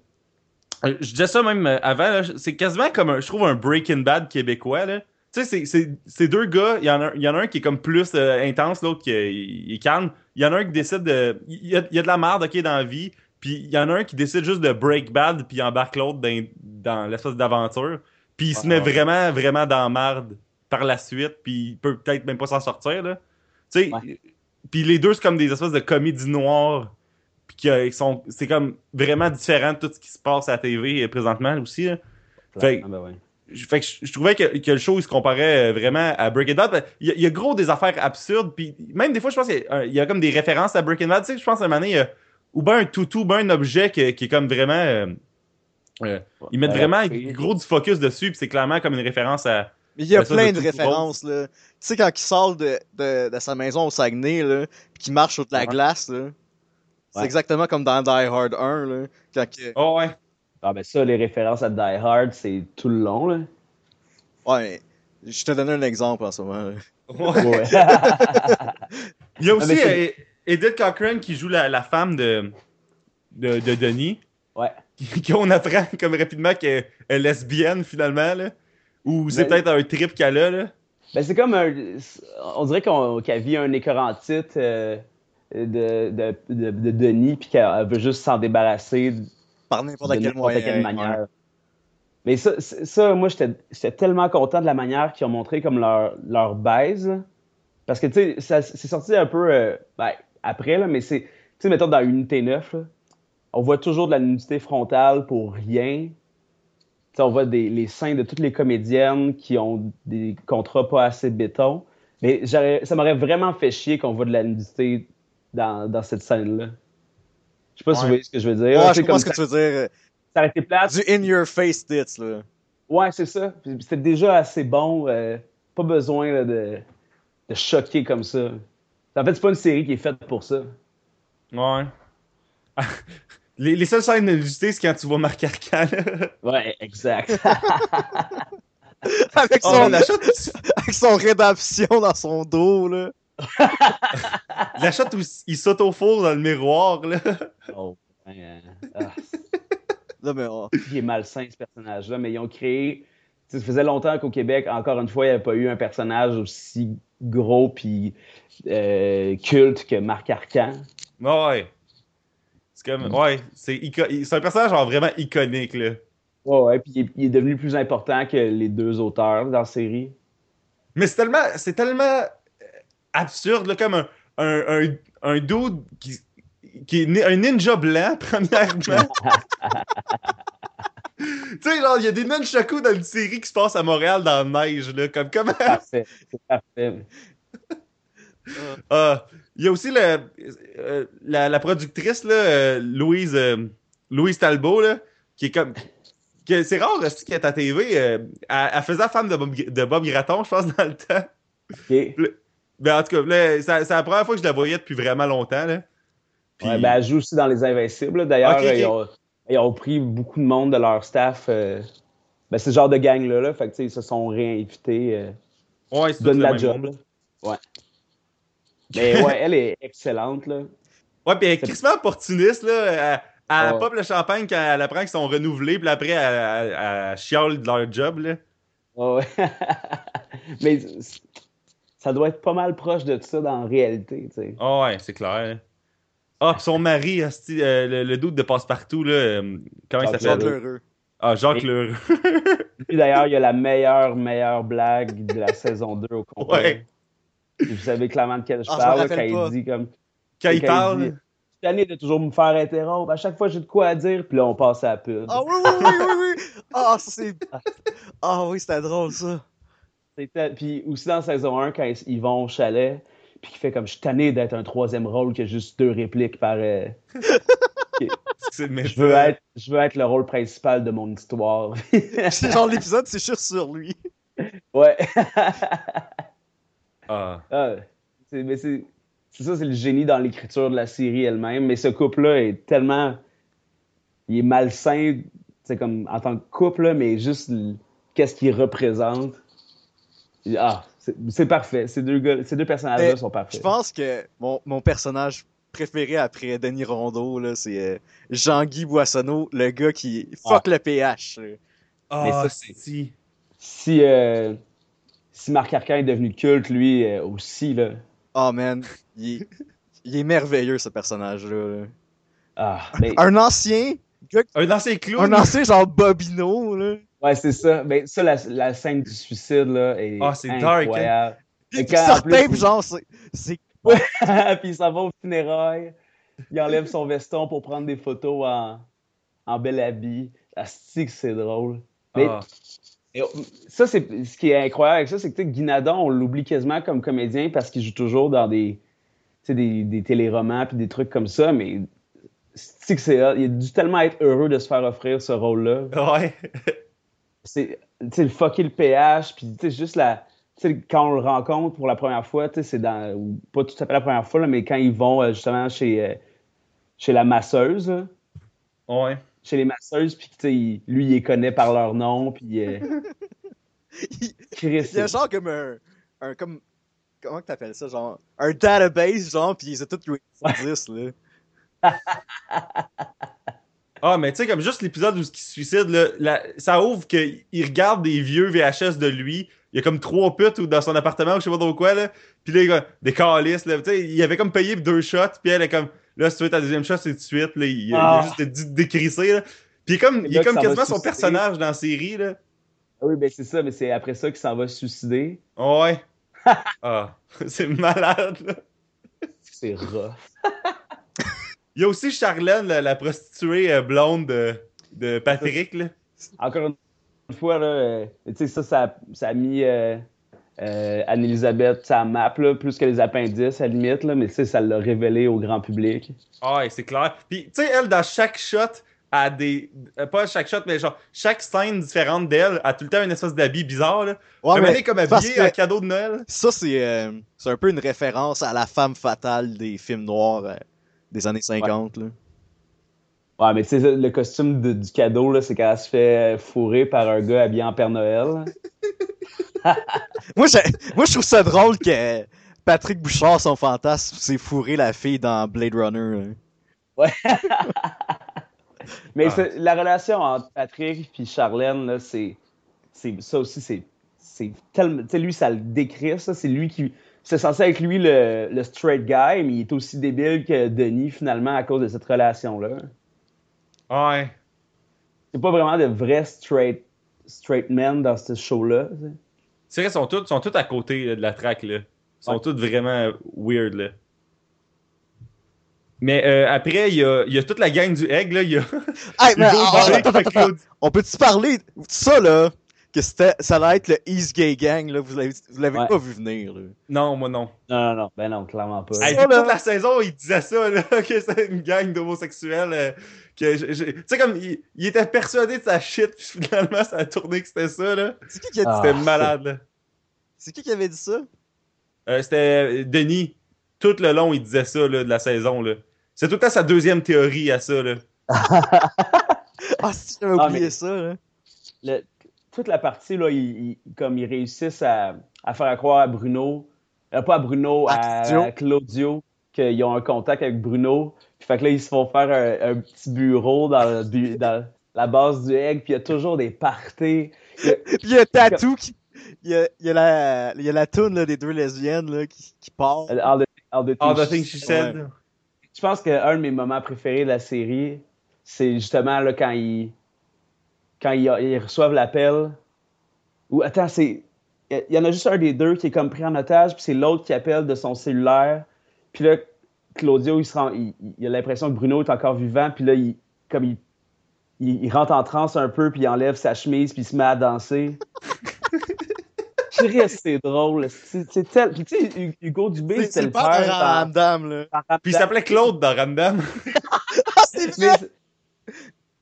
je disais ça même euh, avant, c'est quasiment comme un, je trouve un Breaking Bad québécois. Là. Tu sais, c'est deux gars, il y, en a, il y en a un qui est comme plus euh, intense, l'autre qui est, il calme. Il y en a un qui décide de. Il y y a de la merde, ok, dans la vie. Puis il y en a un qui décide juste de break bad, puis il embarque l'autre dans, dans l'espèce d'aventure. Puis il se Ah, met ouais. vraiment, vraiment dans la merde par la suite, puis il peut peut-être même pas s'en sortir. Là. Tu sais, Ouais. puis les deux, c'est comme des espèces de comédies noires puis sont c'est comme vraiment différent de tout ce qui se passe à la TV euh, présentement aussi là. Fait- Ah, ben ouais. Je- fait que je, je trouvais que, que le show il se comparait euh, vraiment à Breaking Bad il y, a, il y a gros des affaires absurdes puis même des fois je pense qu'il y, a- il y a comme des références à Breaking Bad tu sais je pense à un moment donné il y a ou bien un toutou ou bien un objet qui, qui est comme vraiment euh, euh, ils mettent vraiment gros du focus dessus puis c'est clairement comme une référence à Mais il y a plein de références, là. Tu sais, quand il sort de, de, de sa maison au Saguenay, là, pis qu'il marche sur de la Ouais. glace, là. C'est Ouais. exactement comme dans Die Hard 1, là. Quand oh ouais Ah, ben ça, les références à Die Hard, c'est tout le long, là. Ouais, je te donne un exemple en ce moment, là. Ouais. Ouais. il y a aussi euh, Edith Cochrane qui joue la, la femme de, de, de Denis ouais. qu'on apprend comme rapidement qu'elle est lesbienne finalement, là. Ou c'est Ben- peut-être un trip qu'elle a, là. Ben, c'est comme un. On dirait qu'on- qu'elle vit un écœurantite euh, de, de, de, de Denis, puis qu'elle veut juste s'en débarrasser de Par n'importe quel moyen. quelle manière. Mais ça, ça moi, j'étais tellement content de la manière qu'ils ont montré comme leur, leur baise. Parce que, tu sais, c'est sorti un peu euh, ben, après, là, mais c'est. Tu sais, mettons dans Unité 9, là, on voit toujours de la nudité frontale pour rien. Tu sais, on voit des, les seins de toutes les comédiennes qui ont des contrats pas assez béton. Mais ça m'aurait vraiment fait chier qu'on voit de la nudité dans, dans cette scène-là. Je sais pas si vous voyez ce que je veux dire. Ouais, je comprends comme ce que ça, tu veux dire. ça aurait été plate. Du in-your-face tits, là. Ouais, c'est ça. Puis C'était déjà assez bon. euh, pas besoin là, de, de choquer comme ça. En fait, c'est pas une série qui est faite pour ça. Ouais. les, les seules scènes de nudité, c'est quand tu vois Marc Arcan. Ouais, exact. avec, Oh, son, avec son rédemption dans son dos, là. La shot où il saute au four dans le miroir, là. oh, ouais, ah, mais oh. il est malsain, ce personnage-là. Mais ils ont créé. Ça faisait longtemps qu'au Québec, encore une fois, il n'y avait pas eu un personnage aussi gros puis euh, culte que Marc Arcan. Ouais. C'est comme. Ouais. C'est un personnage genre vraiment iconique, là. Ouais, ouais, puis il est, il est devenu plus important que les deux auteurs dans la série. Mais c'est tellement, c'est tellement absurde, là, comme un, un, un, un dude qui, qui est un ninja blanc, premièrement. tu sais, genre, il y a des nunchakus dans une série qui se passe à Montréal dans la neige, là. Comme, comment. Parfait. C'est parfait. Ah, il y a aussi le, euh, la, la productrice, là, euh, Louise, euh, Louise Talbot, là, qui est comme. C'est rare, ce qui est à TV. elle, elle faisait la femme de Bob, de Bob Gratton, je pense, dans le temps. Ben, en tout cas, là, c'est c'est la première fois que je la voyais depuis vraiment longtemps. Là. Puis- Ouais, ben, elle joue aussi dans Les Invincibles. là. D'ailleurs, Ok, ok. Ils, ont, ils ont pris beaucoup de monde de leur staff. euh, ben, c'est ce genre de gang-là. Là. Fait que, tu sais, ils se sont réinvités. Euh, ouais, c'est tout donne le la même job. monde. Là. Ouais. Mais ouais, elle est excellente. Là. Ouais, puis elle est crissement opportuniste, là. Elle, elle Ouais. pop le champagne quand elle apprend qu'ils sont renouvelés, puis après, elle, elle, elle chiale de leur job, là. Ouais, ouais. Mais ça doit être pas mal proche de ça dans la réalité. tu sais. Ah ouais, c'est clair. Ah, puis son mari, euh, le, le doute de passe-partout, là. euh, comment il Jacques s'appelle? Lheureux. Heureux. Ah, Jacques Et- Lheureux. Puis d'ailleurs, il y a la meilleure, meilleure blague de la saison 2 au complet. Ouais. Puis Vous savez clairement de quel je Ah, je parle, quand pas. il dit comme. Quand il Quand il parle. dit- suis de toujours me faire interrompre. À chaque fois, j'ai de quoi à dire, puis là, on passe à la pub. Ah oui, oui, oui, oui, oui. Ah, c'est. Ah oui, c'était drôle, ça. C'était- Puis aussi dans saison 1, quand ils- vont au chalet, puis qu'il fait comme je suis tanné d'être un troisième rôle qui a juste deux répliques par. euh, je, veux être, je veux être le rôle principal de mon histoire. Genre l'épisode, c'est juste sur lui. ouais. Ah. Ah, c'est, mais c'est, c'est ça, c'est le génie dans l'écriture de la série elle-même. Mais ce couple-là est tellement. Il est malsain, c'est comme en tant que couple, là, mais juste qu'est-ce qu'il représente. Ah, c'est, parfait. Ces deux, gars, ces deux personnages-là Mais sont parfaits. Je pense que mon, mon personnage préféré après Denis Rondeau, là, c'est euh, Jean-Guy Boissonneau, le gars qui fuck le PH. Ah, ça, c'est- si. Si, euh, si Marc Arcan est devenu culte, lui euh, aussi, là. Oh man, il est, il est merveilleux ce personnage-là. là. Ah, mais, Un ancien, gars- Un ancien clown. un ancien genre Bobino, là. Ouais, c'est ça. Mais ça, la, la scène du suicide, là, est Ah, c'est dark, incroyable. Puis Et quand, plus, genre, c'est- puis il s'en va au funérailles. Il enlève son veston pour prendre des photos en, en bel habit. Asti que c'est drôle. Mais Ah. et, ça, c'est ce qui est incroyable avec ça, c'est que tu sais, Guinadon, on l'oublie quasiment comme comédien parce qu'il joue toujours dans des, tu sais, des, des téléromans puis des trucs comme ça, mais c'est que c'est. Il a dû tellement être heureux de se faire offrir ce rôle-là. Ouais. C'est tu le fucker le PH, puis tu sais, juste la. Tu sais, quand on le rencontre pour la première fois, tu sais, c'est dans. ou Pas tout à fait la première fois, là, mais quand ils vont euh, justement chez, euh, chez la masseuse, là, Ouais. chez les masseuses, puis tu lui, il les connaît par leur nom, puis. euh, il, Chris, il y a genre comme un, un comme comment que t'appelles ça genre un database genre puis ils ont tous joué 10 là. Ah, mais tu sais, comme juste l'épisode où il se suicide, là, la- ça ouvre qu'il regarde des vieux VHS de lui. Il y a comme trois putes ou dans son appartement ou je sais pas trop quoi, là. Puis là, il a des calices, là. Tu sais, il avait comme payé deux shots, puis elle est comme, là, si tu veux ta deuxième shot, c'est tout de suite, là. Il, il a Ah. juste dit décrisser, là. Puis il est comme, il est comme quasiment son personnage dans la série, là. Ah Oui, ben c'est ça, mais c'est après ça qu'il s'en va se suicider. Ouais. ah, c'est malade, là. C'est rough. Il y a aussi Charlène, la, la prostituée euh, blonde de, de Patrick, là. Encore une fois, là, euh, tu sais, ça, ça, ça a mis euh, euh, Anne-Elisabeth sa map, là, plus que les appendices, à la limite, là, mais tu sais, ça l'a révélé au grand public. Ah, ouais, c'est clair. Puis, tu sais, elle, dans chaque shot, a des. euh, Pas chaque shot, mais genre, chaque scène différente d'elle a tout le temps une espèce d'habit bizarre, là. Ouais, Comme mais elle est comme habillée que cadeau de Noël. ça c'est euh, c'est un peu une référence à la femme fatale des films noirs euh, des années 50 là. Ouais, mais tu sais, le costume de- du cadeau, là, c'est quand elle se fait fourrer par un gars habillé en Père Noël. Moi j'ai- moi je trouve ça drôle que Patrick Bouchard son fantasme c'est fourrer la fille dans Blade Runner. là. Mais Ah. la relation entre Patrick et Charlène, là, c'est, c'est ça aussi, c'est, c'est tellement, tu sais, lui, ça le décrit, ça, c'est lui qui, c'est censé être lui le, le straight guy, mais il est aussi débile que Denis finalement à cause de cette relation-là. Ouais. C'est pas vraiment de vrais straight, straight men dans ce show-là. C'est vrai, ils sont tous, sont tous à côté là, de la track, là. Ils sont Ouais. tous vraiment weird, là. Mais euh, après, il y a, il y a toute la gang du Egg, là. Il y a Hey, mais, Hugo Barré attends, qui fait attends, attends. Claudie. On peut-tu parler de ça là? Que c'était ça allait être le East Gay Gang là, vous l'avez vous l'avez Ouais. pas vu venir là. Non, moi non. Non, non, non, ben non, clairement pas. Toute la saison, il disait ça, là, que c'était une gang d'homosexuels. euh, que Tu sais, comme, il, il était persuadé de sa shit, puis finalement, ça a tourné que c'était ça, là. C'est qui qui a dit Ah. C'était malade, là. c'est qui qui avait dit ça? Euh, c'était euh, Denis. Tout le long, il disait ça, là, de la saison, là. C'est tout le temps sa deuxième théorie à ça, là. Ah, si j'avais Ah, oublié mais- ça là. le- toute la partie, là, ils, ils- comme ils réussissent à, à faire croire à Bruno, euh, pas à Bruno, À à, Claudio. qu'ils ont un contact avec Bruno. Puis fait que là, ils se font faire un, un petit bureau dans, le bu- dans la base du egg, puis il y a toujours des parties. Puis il y a qui il y a, il y a la il y a la toune là, des deux lesbiennes là qui, qui part. All the, all the All things the things she said. Je pense qu'un de mes moments préférés de la série, c'est justement là, quand ils quand ils, ils reçoivent l'appel. Ou attends, c'est. Il y en a juste un des deux qui est comme pris en otage, puis c'est l'autre qui appelle de son cellulaire. Puis là, Claudio, il, se rend, il, il a l'impression que Bruno est encore vivant, puis là, il, comme il, il, il rentre en transe un peu, puis il enlève sa chemise, puis il se met à danser. Chris, c'est drôle. C'est tel... Puis tu sais, Hugo Dubé, C'est c'était le pas père dans- Ramdam, là. dans Puis il s'appelait Claude dans Ramdam. Ah,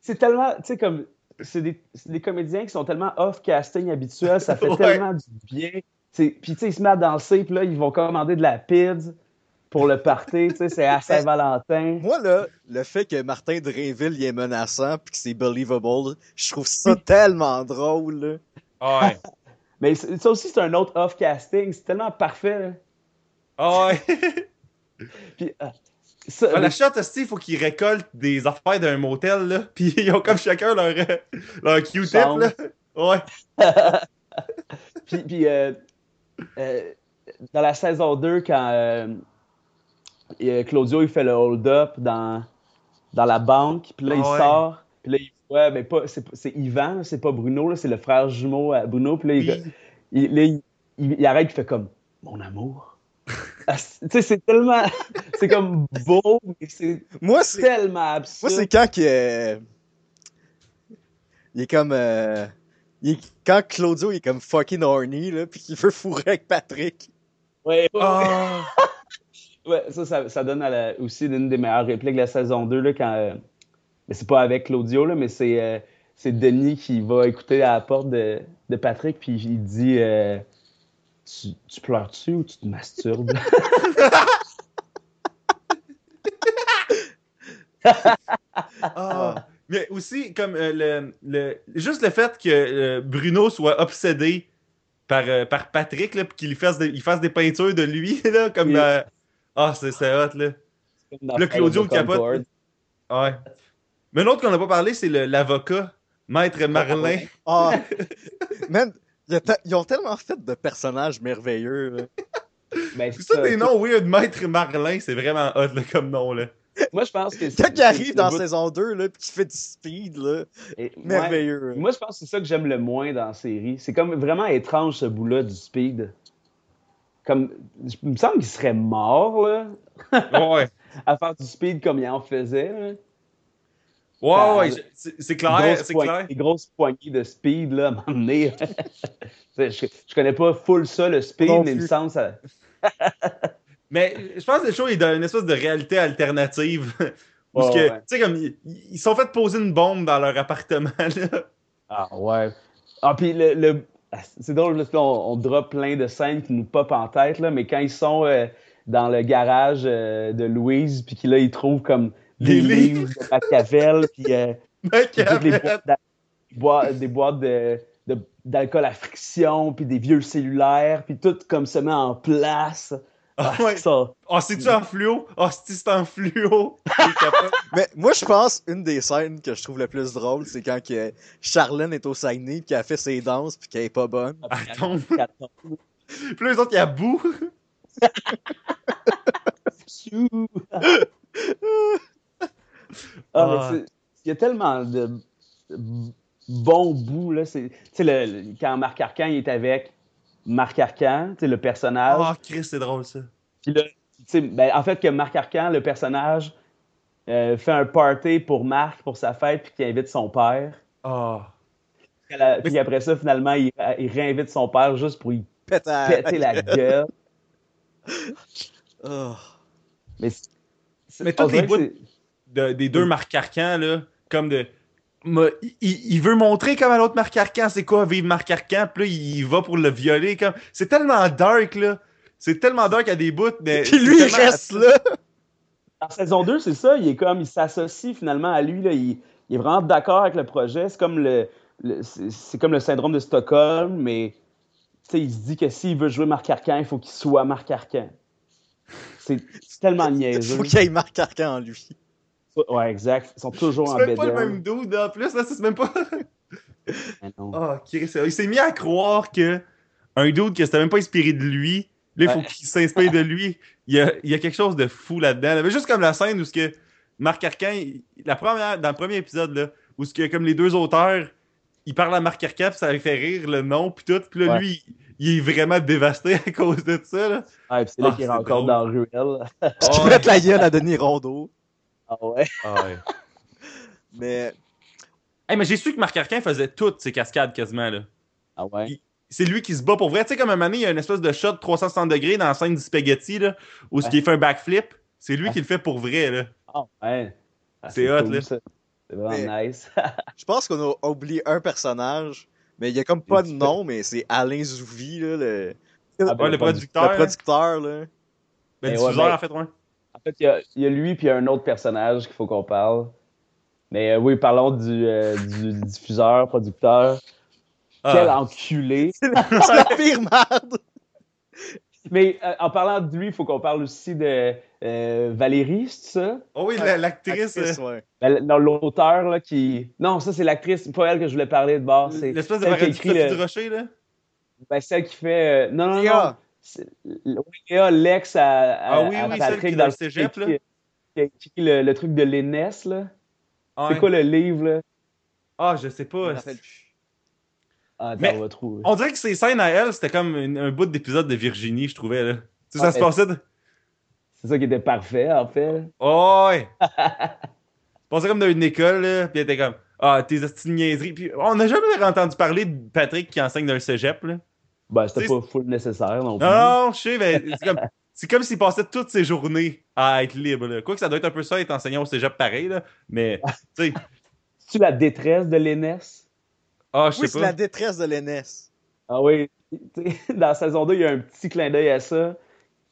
c'est tellement, tu sais, comme, c'est des, comédiens qui sont tellement off-casting habituel, ça fait Ouais. tellement du bien. Puis, tu sais, ils se mettent à danser, puis là, ils vont commander de la pizza pour le party, tu sais, c'est à Saint-Valentin. Moi, là, le fait que Martin Drainville il est menaçant puis que c'est believable, je trouve ça tellement drôle. là. Ah ouais. Mais ça aussi, c'est un autre off-casting, c'est tellement parfait. là. Ah ouais. Puis, euh, ça, Ah, la shot, aussi, il faut qu'ils récoltent des affaires d'un motel, là. Puis ils ont comme chacun leur, euh, leur Q-tip, là. Ouais. Puis, puis, euh, euh, dans la saison 2, quand euh, Claudio il fait le hold-up dans, dans la banque, puis là, Ah il ouais. sort, puis là, il voit, mais pas, c'est, c'est Yvan, c'est pas Bruno, là, c'est le frère jumeau à Bruno, puis là, il, il, il- il arrête, il fait comme Mon amour. Ah, sais, c'est tellement. c'est comme beau, mais c'est Moi, c'est tellement absurde. moi, c'est quand que. euh, Il est comme. euh, il est- Quand Claudio il est comme fucking horny, là, pis qu'il veut fourrer avec Patrick. Ouais, ouais, Ah. Ouais, ça, ça, ça donne à la- aussi l'une des meilleures répliques de la saison 2, là, quand. euh, mais c'est pas avec Claudio, là, mais c'est, euh, c'est Denis qui va écouter à la porte de, de Patrick, puis il dit euh, tu, tu pleures-tu ou tu te masturbes? Ah. Mais aussi, comme euh, le, le- juste le fait que euh, Bruno soit obsédé par, euh, par Patrick, là, puis qu'il fasse, il fasse des peintures de lui, là, comme Oui. dans- Ah, c'est c'est hot, là. Le Claudio le capote. Ouais. Mais l'autre qu'on n'a pas parlé, c'est le- l'avocat, Maître Marlin. Ah! Ils ont tellement fait de personnages merveilleux, là. Ben, c'est C'est ça ça. des noms weird, Maître Marlin, c'est vraiment hot, là, comme nom, là. Moi, je pense que. Quand il arrive dans saison 2, là, pis qu'il fait du speed, là, merveilleux. Moi, je pense que c'est ça que j'aime le moins dans la série. C'est comme vraiment étrange ce bout-là du speed. Comme, il me semble qu'il serait mort, là, Ouais. à faire du speed comme il en faisait. là. Ouais, ouais, c'est clair, c'est clair. Des grosses poignées de speed, là, à un moment donné. je, je connais pas full ça, le speed, Non mais il me semble ça. Mais je pense que le show est dans une espèce de réalité alternative. Parce que, ouais. tu sais, comme, ils, ils sont fait poser une bombe dans leur appartement, là. Ah, ouais. Ah, puis le. le- ah, c'est drôle, on, on drop plein de scènes qui nous popent en tête, là, mais quand ils sont euh, dans le garage euh, de Louise, puis qu'ils là, ils trouvent comme des, Des livres. de Machiavel, puis euh, arrête. boîtes des boîtes de, de- d'alcool à friction, puis des vieux cellulaires, puis tout comme se met en place. Ah, Ah, ouais. ça. Ah, c'est-tu en fluo? Ah, c'est-tu en fluo? Mais moi, je pense une des scènes que je trouve le plus drôle, c'est quand que Charlène est au Saguenay, pis qu'elle fait ses danses, puis qu'elle est pas bonne. Attends. Puis là, les autres, il y a bout. Ah, Ah. il y a tellement de bons bouts, là. C'est, tu sais, le, le- quand Marc Arcan il est avec Marc Arcan, tu sais, le personnage. Ah, Chris, c'est drôle, ça. Puis là, tu sais, ben, en fait, que Marc Arcan, le personnage, euh, fait un party pour Marc, pour sa fête, puis qu'il invite son père. Ah. Puis après ça, finalement, il, il réinvite son père juste pour lui péter la gueule. Oh. Mais, c'est- Mais les bouts- de- des deux Marc Arcan, là, comme de. m'a- Il, il- il veut montrer comme à l'autre Marc Arcan, c'est quoi vivre Marc Arcan, puis là, il va pour le violer. comme C'est tellement dark, là. C'est tellement dark à des bouts. Mais Puis lui, il reste là! En saison 2, c'est ça, il est comme, il s'associe finalement à lui, là, il, il est vraiment d'accord avec le projet. C'est comme le, le- c'est comme le syndrome de Stockholm, mais tu sais, il se dit que s'il veut jouer Marc Arcan, il faut qu'il soit Marc Arcan. C'est tellement niaiseux. Faut qu'il y ait Marc Arcan en lui. Ouais, exact. Ils sont toujours en C'est même pas le même dude, en plus, là, c'est même pas. Non. Ah, Chris, il s'est mis à croire que un dude que c'était même pas inspiré de lui, là, il faut Ouais. qu'il s'inspire de lui. Il y, a, il y a quelque chose de fou là-dedans. Mais juste comme la scène où ce que Marc Arcan, la première, dans le premier épisode, là, où ce que comme les deux auteurs, il parle à Marc Arcand, puis ça lui fait rire le nom, puis tout. Puis là, Ouais. lui, il, est vraiment dévasté à cause de ça. Là. Ouais, puis c'est là Ah, qu'il rencontre drôle. dans Ruelle. Je Ouais. mette la gueule à Denis Rondeau. Ah ouais? Ah ouais. Mais Hey, mais j'ai su que Marc Arcand faisait toutes ses cascades quasiment. là. Ah ouais? C'est lui qui se bat pour vrai. Tu sais, comme un moment donné, il y a une espèce de shot de 360 degrés dans la scène du spaghetti, là, où Ouais. qui fait un backflip. C'est lui Ouais. qui le fait pour vrai. Là. Ah ouais. Ah, C'est hot, cool, là. ça. C'est vraiment nice. je pense qu'on a oublié un personnage. Mais il y a comme pas de nom, mais c'est Alain Zouvi, là, le, Ah, Ouais, le producteur. le producteur. Là. Ben, Mais diffuseur, ouais, ben- en fait, ouais. En fait, il y a, il y a lui puis il y a un autre personnage qu'il faut qu'on parle. Mais euh, oui, parlons du, euh, du diffuseur, producteur. Quel Ah. enculé. C'est la pire merde. Mais euh, en parlant de lui, il faut qu'on parle aussi de euh, Valérie, c'est ça? Oh oui, la- l'actrice. Actrice, euh, ouais. Ben, non, l'auteur là, qui. Non, ça c'est l'actrice, c'est pas elle que je voulais parler de bord. C'est L'espèce de qui écrit le- Durocher, là? ben, celle qui fait. euh, Non, non, non. L'ex à, à, Ah oui, à oui, Patrick celle qui est dans le cégep, qui, qui a écrit le, le truc de l'Énès, là. Ah, C'est quoi le livre, là? Ah, je sais Je pas. Ah, attends, Mais- on va trouver. On dirait que ces scènes à elle, c'était comme une- un bout d'épisode de Virginie, je trouvais. Là. Tu sais, ça Ah, se passait. De... C'est ça qui était parfait, en fait. Oh, ouais! se passait comme dans une école, là, puis elle était comme Ah, tes astuces de niaiseries. Puis on n'a jamais entendu parler de Patrick qui enseigne dans un cégep. Là. Ben, c'était C'est- pas full nécessaire non plus. Non, non, je sais, mais c'est comme, c'est comme s'il passait toutes ses journées à être libre. Là. Quoique ça doit être un peu ça, être enseignant au cégep pareil, là. mais tu sais, C'est-tu la détresse de l'Énès? ah, je Oui, sais c'est pas. la détresse de l'ENS. Ah oui, tu sais, dans la saison 2, il y a un petit clin d'œil à ça.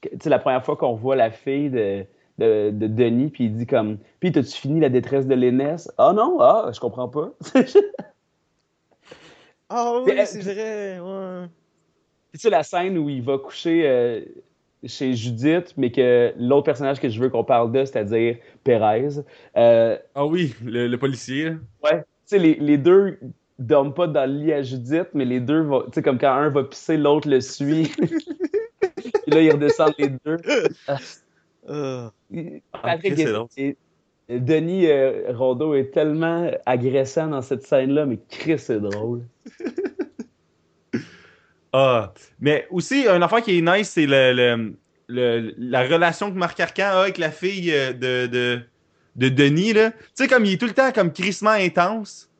Que, Tu sais, la première fois qu'on voit la fille de, de, de Denis, puis il dit comme Puis, t'as-tu fini la détresse de l'Énès? Ah non, ah, je comprends pas. Ah Mais, oui, euh, c'est vrai. Ouais. Puis tu sais, la scène où il va coucher euh, chez Judith, mais que l'autre personnage que je veux qu'on parle de, c'est-à-dire Pérez, euh, Ah oui, le, le policier. ouais, tu sais, les, les deux dorment pas dans le lit à Judith, mais les deux vont, tu sais, comme quand un va pisser, l'autre le suit. Puis là, ils redescendent les deux. Ah. Patrick drôle. est- Denis euh, Rondeau est tellement agressant dans cette scène-là, mais Chris, c'est drôle. Ah, mais aussi, une affaire qui est nice, c'est le, le- le- la relation que Marc Arcan a avec la fille euh, de, de, de Denis. là. Tu sais, comme il est tout le temps comme crissement intense,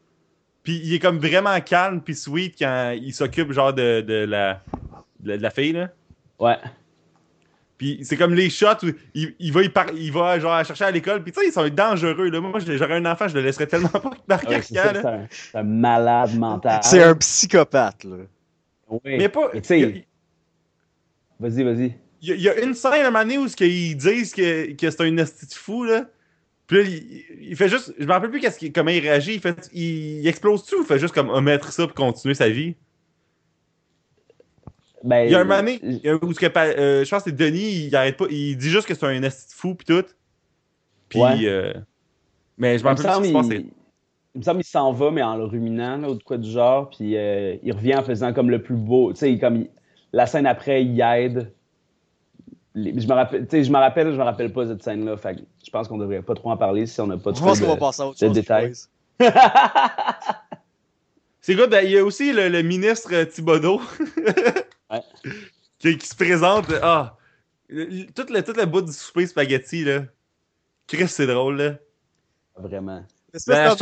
puis il est comme vraiment calme puis sweet quand il s'occupe genre de, de la, de, la- de la fille. Là. Ouais. Puis c'est comme les shots où il, il va, par- il va genre chercher à l'école, puis tu sais, ils sont dangereux. Là. Moi, j'aurais un enfant, je le laisserais tellement pas avec Marc Ouais, Arcan, c'est un malade mental. C'est un psychopathe, là. Oui. Mais pas. Il y a- Vas-y, vas-y. Il y, a- une scène à un moment donné où ce qu'ils disent que, que c'est un esti fou, là. Puis là, il, il fait juste. Je me rappelle plus qu'est-ce qu'il- comment il réagit. Il, fait, il, il explose tout ou il fait juste comme omettre ça pour continuer sa vie? Ben, Il y a un moment donné où ce que, euh, je pense que c'est Denis, il arrête pas. Il dit juste que c'est un esti fou pis tout. Puis. Ouais. euh, mais je me rappelle plus ce qui se passait. Il me semble qu'il s'en va, mais en le ruminant, là, ou de quoi du genre, puis euh, il revient en faisant comme le plus beau. Tu sais, comme il- la scène après, il aide. Les- je me rappelle, je me rappelle, je me rappelle pas cette scène-là. Fait je pense qu'on devrait pas trop en parler si on n'a pas Je trop pense de... qu'on va passer à autre de chose. détails. C'est good. ben, Il y a aussi le, le ministre euh, Thibodeau. Ouais. qui, qui se présente. Ah! le- Tout le, tout le bout du souper spaghetti, là. Chris, c'est drôle, là. Vraiment. Ben,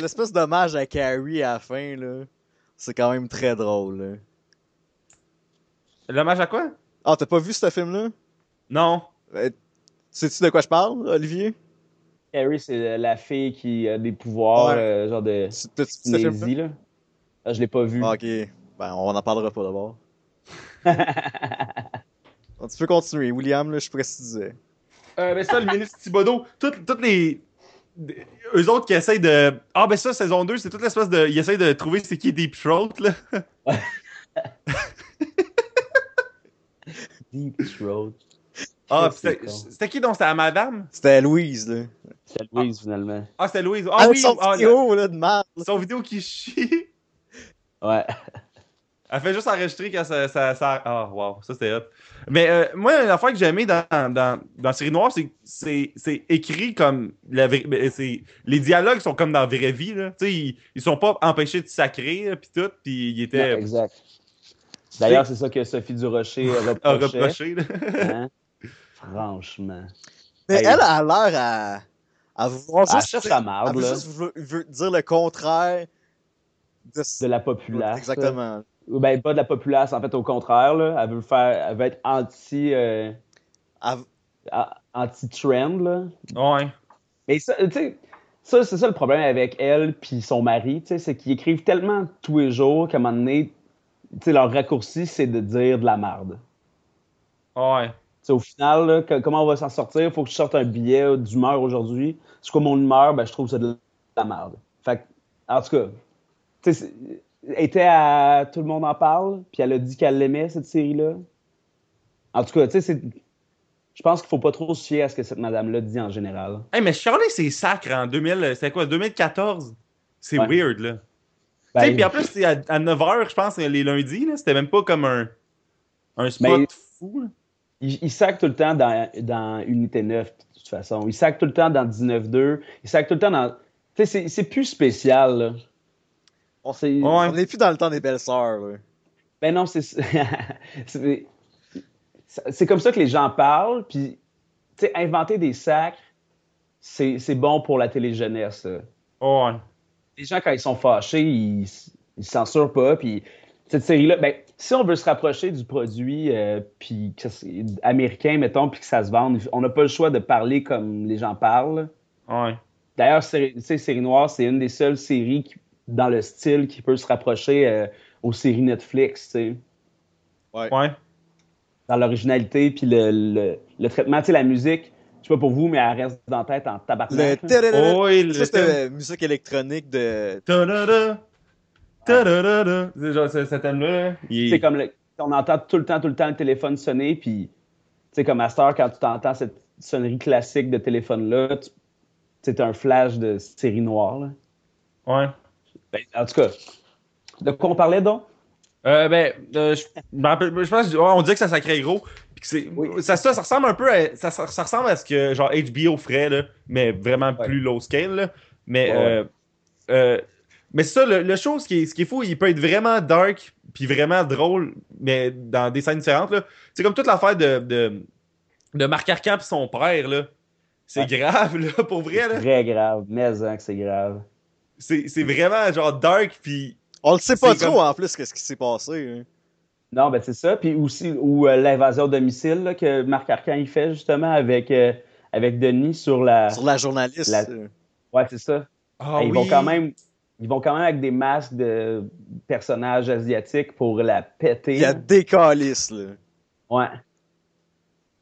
L'espèce d'hommage- à Carrie à la fin, là. C'est quand même très drôle, là. L'hommage à quoi? Ah, t'as pas vu ce film-là? Non. Euh, Sais-tu de quoi je parle, Olivier? Carrie, c'est la fille qui a des pouvoirs, Ouais. euh, genre de cinésie, là? Ah, je l'ai pas vu. Ah, Ok. Ben, on en parlera pas d'abord. Tu peux continuer, William, là, je précisais. Euh, ben ça, le ministre Thibodeau, toutes, toutes les. Eux autres qui essayent de. Ah, ben ça, saison 2, c'est toute l'espèce de. Ils essayent de trouver c'est qui Deep Throat, là. Deep Throat. Ah, c'était c'était qui donc? C'était la madame? C'était Louise, là. C'est Louise, finalement. Ah, c'était Louise. Ah oui! son ah, vidéo, là, de merde. son vidéo qui chie. Ouais. Elle fait juste enregistrer quand ça. ça, ça... Ah, wow, ça c'était hot. Mais euh, moi, l'affaire que j'ai aimé dans, dans, dans Série Noire, c'est que c'est c'est écrit comme. La, vraie- ben, c'est- les dialogues sont comme dans la vraie vie. Là. Tu sais, Ils, ils sont pas empêchés de sacrer, puis tout. Puis ils étaient. Non, exact. D'ailleurs, c'est ça que Sophie Durocher reprocher. là. hein? Franchement. Mais Hey. elle a l'air à, à vouloir Elle juste, la elle veut juste veut dire le contraire de, de la populace. Exactement. Ben, pas de la populace, en fait, au contraire. Là. Elle veut faire. Elle veut être anti. euh, Elle- a- anti-trend, là. Ouais. Mais ça, tu sais, ça, c'est ça le problème avec elle puis son mari, tu sais, c'est qu'ils écrivent tellement tous les jours qu'à un moment donné, tu sais, leur raccourci, c'est de dire de la merde. Ouais. Tu sais, au final, là, que- comment on va s'en sortir? Il faut que je sorte un billet d'humeur aujourd'hui. C'est quoi mon humeur? Ben, je trouve que c'est de la merde. Fait que, en tout cas, tu sais, était à Tout le monde en parle, puis elle a dit qu'elle l'aimait, cette série-là. En tout cas, tu sais, c'est. Je pense qu'il faut pas trop se fier à ce que cette madame-là dit en général. Hey, mais Charlie, c'est sacre en 2000. C'était quoi, 2014? C'est Ouais. weird, là. Ben, Tu sais, puis en plus, c'est à, 9h, je pense, les lundis, là. C'était même pas comme un, un spot Mais- fou, là. Il, il sac tout le temps dans, dans Unité 9, de toute façon. Il sac tout le temps dans 19-2. Il sac tout le temps dans. Tu sais, c'est plus spécial, là. On n'est plus dans le temps des belles sœurs. là. Ben non, c'est. c'est comme ça que les gens parlent, puis, tu sais, inventer des sacs, c'est bon pour la télé-jeunesse. Ouais. Les gens, quand ils sont fâchés, ils, se censurent pas, puis cette série-là, ben, si on veut se rapprocher du produit euh, puis américain, mettons, puis que ça se vende, on n'a pas le choix de parler comme les gens parlent. Ouais. D'ailleurs, série- tu sais, Série Noire, c'est une des seules séries qui- dans le style qui peut se rapprocher euh, aux séries Netflix, tu sais. Ouais. Dans l'originalité, puis le, le, le traitement, tu sais, la musique, je sais pas pour vous, mais elle reste dans la tête en Le tabarnak. là. tadadada, Oh, oui, le ça, thème. c'était musique électronique de. C'est genre ce, ce thème-là. C'est comme le- on entend tout le temps, tout le temps le téléphone sonner, puis tu sais, comme à cette heure, quand tu t'entends cette sonnerie classique de téléphone-là, c'est un flash de série noire. Là. Ouais. Ben, en tout cas, de quoi on parlait donc? Euh, ben, euh, je, je pense, on dit que ça sacrait gros. Oui. ça, ça, ça ressemble un peu à, ça, ressemble à ce que genre HBO ferait, là, mais vraiment Ouais. plus low scale. Là. Mais, Ouais, euh, euh, mais ça, le, le show, ce qui, est, ce qui est fou, il peut être vraiment dark puis vraiment drôle, mais dans des scènes différentes. C'est comme toute l'affaire de, de, de Marc Arcan et son père. C'est Ouais. grave, là, pour vrai. Là. Très grave, mais hein, que c'est grave. C'est, c'est vraiment genre dark puis On le sait pas trop comme- en plus, qu'est-ce qui s'est passé. hein. Non, ben c'est ça. Puis aussi, ou euh, l'invasion au domicile là, que Marc Arcan il fait justement avec, euh, avec Denis sur la. Sur la journaliste. La-. Ouais, c'est ça. Ah Et ils vont quand même. Ils vont quand même avec des masques de personnages asiatiques pour la péter. Il y a des calices, là. Ouais.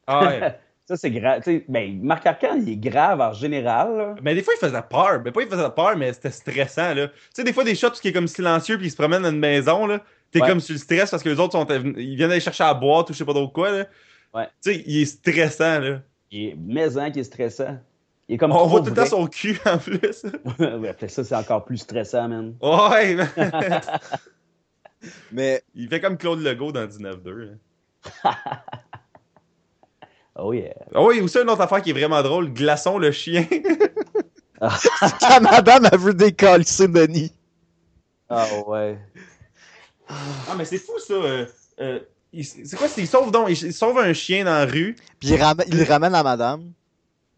Ah ouais. Ça, c'est grave. Tu sais, Ben, Marc Arcan, il est grave en général. là. Mais des fois, il faisait peur. Mais pas il faisait peur, mais c'était stressant, là. Tu sais, des fois, des shots qui est comme silencieux puis ils se promènent dans une maison, là. T'es Ouais. comme sur le stress parce que les autres sont, ils viennent aller chercher à boire ou je sais pas trop quoi, là. Ouais. Tu sais, il est stressant, là. Il est maison qui est stressant. Il est comme On voit tout le temps son cul, en plus. ouais, après ça, c'est encore plus stressant, man. Ouais, man. Mais Il fait comme Claude Legault dans 19-2. Oh yeah. Ah oui, aussi une autre affaire qui est vraiment drôle. Glaçon, le chien. quand madame a vu des calices Denis. Ah ouais. ah, mais c'est fou, ça. euh, euh, c'est quoi, c'est- il sauve donc, il, sauve un chien dans la rue. Puis il, ramène- il le ramène à madame.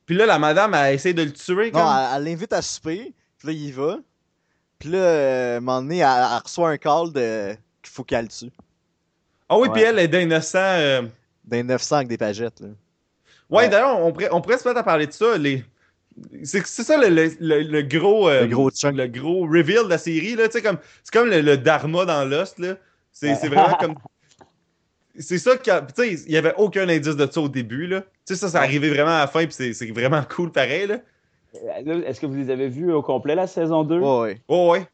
Puis là, la madame, elle essaie de le tuer, comme. Non, elle elle l'invite à souper. Puis là, il y va. Puis là, euh, à un moment donné, elle, elle reçoit un call de qu'il faut qu'elle le tue. Ah oui, puis elle est d'innocent. euh, D'un 900 avec des pagettes, là. Ouais, Ouais. d'ailleurs, on pourrait, on pourrait se mettre à parler de ça. Les... C'est c'est ça le, le- le- le gros, euh, Le gros chunk. le gros reveal de la série. Là, tu sais, comme, c'est comme le, le Dharma dans Lost. là. C'est c'est vraiment comme. C'est ça que. Tu sais, il n'y avait aucun indice de ça au début. là. Tu sais, ça, c'est arrivé vraiment à la fin, puis c'est- c'est vraiment cool pareil. Là. Euh, là, Est-ce que vous les avez vus au complet, la saison 2? Ouais, ouais. Oh, ouais.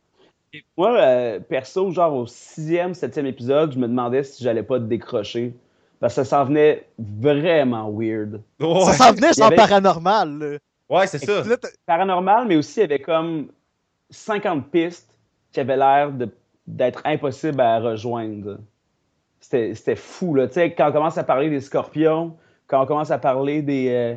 Moi, euh, perso, genre au sixième, septième épisode, je me demandais si j'allais pas décrocher. Parce que ça s'en venait vraiment weird. Ça s'en venait sans avait- paranormal, là. Ouais, c'est ça. Paranormal, mais aussi il y avait comme 50 pistes qui avaient l'air d'être impossible à rejoindre. C'était c'était fou, là. Tu sais, quand on commence à parler des scorpions, quand on commence à parler des. euh,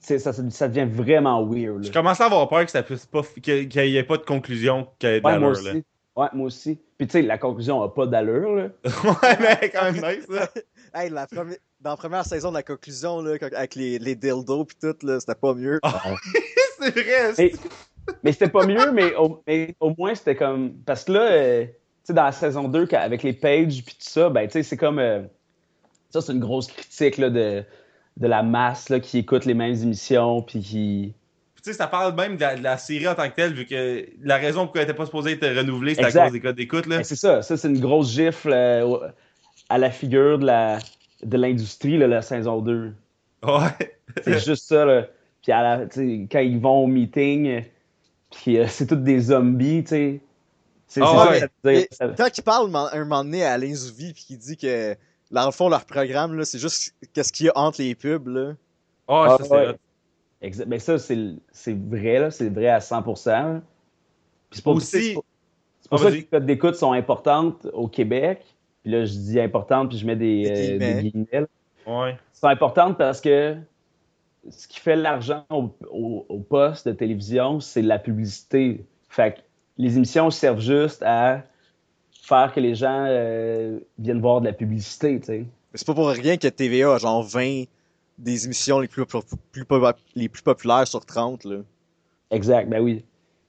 ça, ça devient vraiment weird. Je là. commençais à avoir peur que ça puisse pas. qu'il qu'il y ait pas de conclusion qui ait de Ouais, moi là. aussi. Ouais, moi aussi. Puis tu sais, la conclusion a pas d'allure, là. ouais, mais quand même nice. Hey, la premi- Dans la première saison de la conclusion, là, avec les, les dildos pis tout, là, c'était pas mieux. c'est vrai. Mais, mais c'était pas mieux, mais au, mais au moins c'était comme. Parce que là, euh, tu sais, dans la saison 2, quand- avec les pages puis tout ça, ben, tu sais, c'est comme. euh, ça, c'est une grosse critique là, de, de la masse là, qui écoute les mêmes émissions puis qui. Tu sais, ça parle même de la, de la série en tant que telle, vu que la raison pour laquelle elle était pas supposée être renouvelée, c'était à cause des codes d'écoute, là. Ben, c'est ça. Ça, c'est une grosse gifle euh, à la figure de la de l'industrie, là, la saison 2. Ouais. C'est juste ça, là. Puis à la, tu sais, quand ils vont au meeting, puis euh, c'est tous des zombies, tu sais. C'est Ah c'est ça que veut dire. Quand un moment donné à Alain Zouvi pis qu'il dit que, dans le fond, leur programme, là, c'est juste qu'est-ce qu'il y a entre les pubs, là. Oh, Ah, ça, c'est ouais. Exa- Ben ça, c'est c'est vrai, là. C'est vrai à 100%. là. Puis c'est pour, Aussi- c'est pour- c'est pour Ah, ça que les codes d'écoute sont importantes au Québec. Puis là, je dis importantes, puis je mets des, Des euh, guillemets. des guillemets. là. Ouais. Elles sont importantes parce que ce qui fait l'argent au, au- au poste de télévision, c'est la publicité. Fait que les émissions servent juste à faire que les gens euh, viennent voir de la publicité, tu sais. Mais c'est pas pour rien que TVA a genre 20 des émissions les plus, les plus populaires sur 30, là. Exact, ben oui.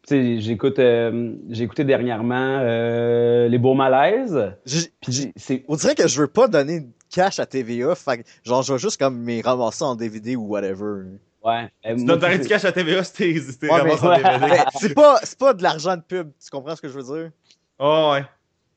J'écoute, euh, j'ai écouté dernièrement euh, Les Beaux Malaises. Puis On dirait que je veux pas donner de cash à TVA, fait que, genre, je vais juste comme mes ramasser en DVD ou whatever. ouais. euh, Tu donnes du cash à TVA si t'es Ouais, mais- ramassé en. DVD. C'est pas, c'est pas de l'argent de pub, tu comprends ce que je veux dire? Oh, ouais.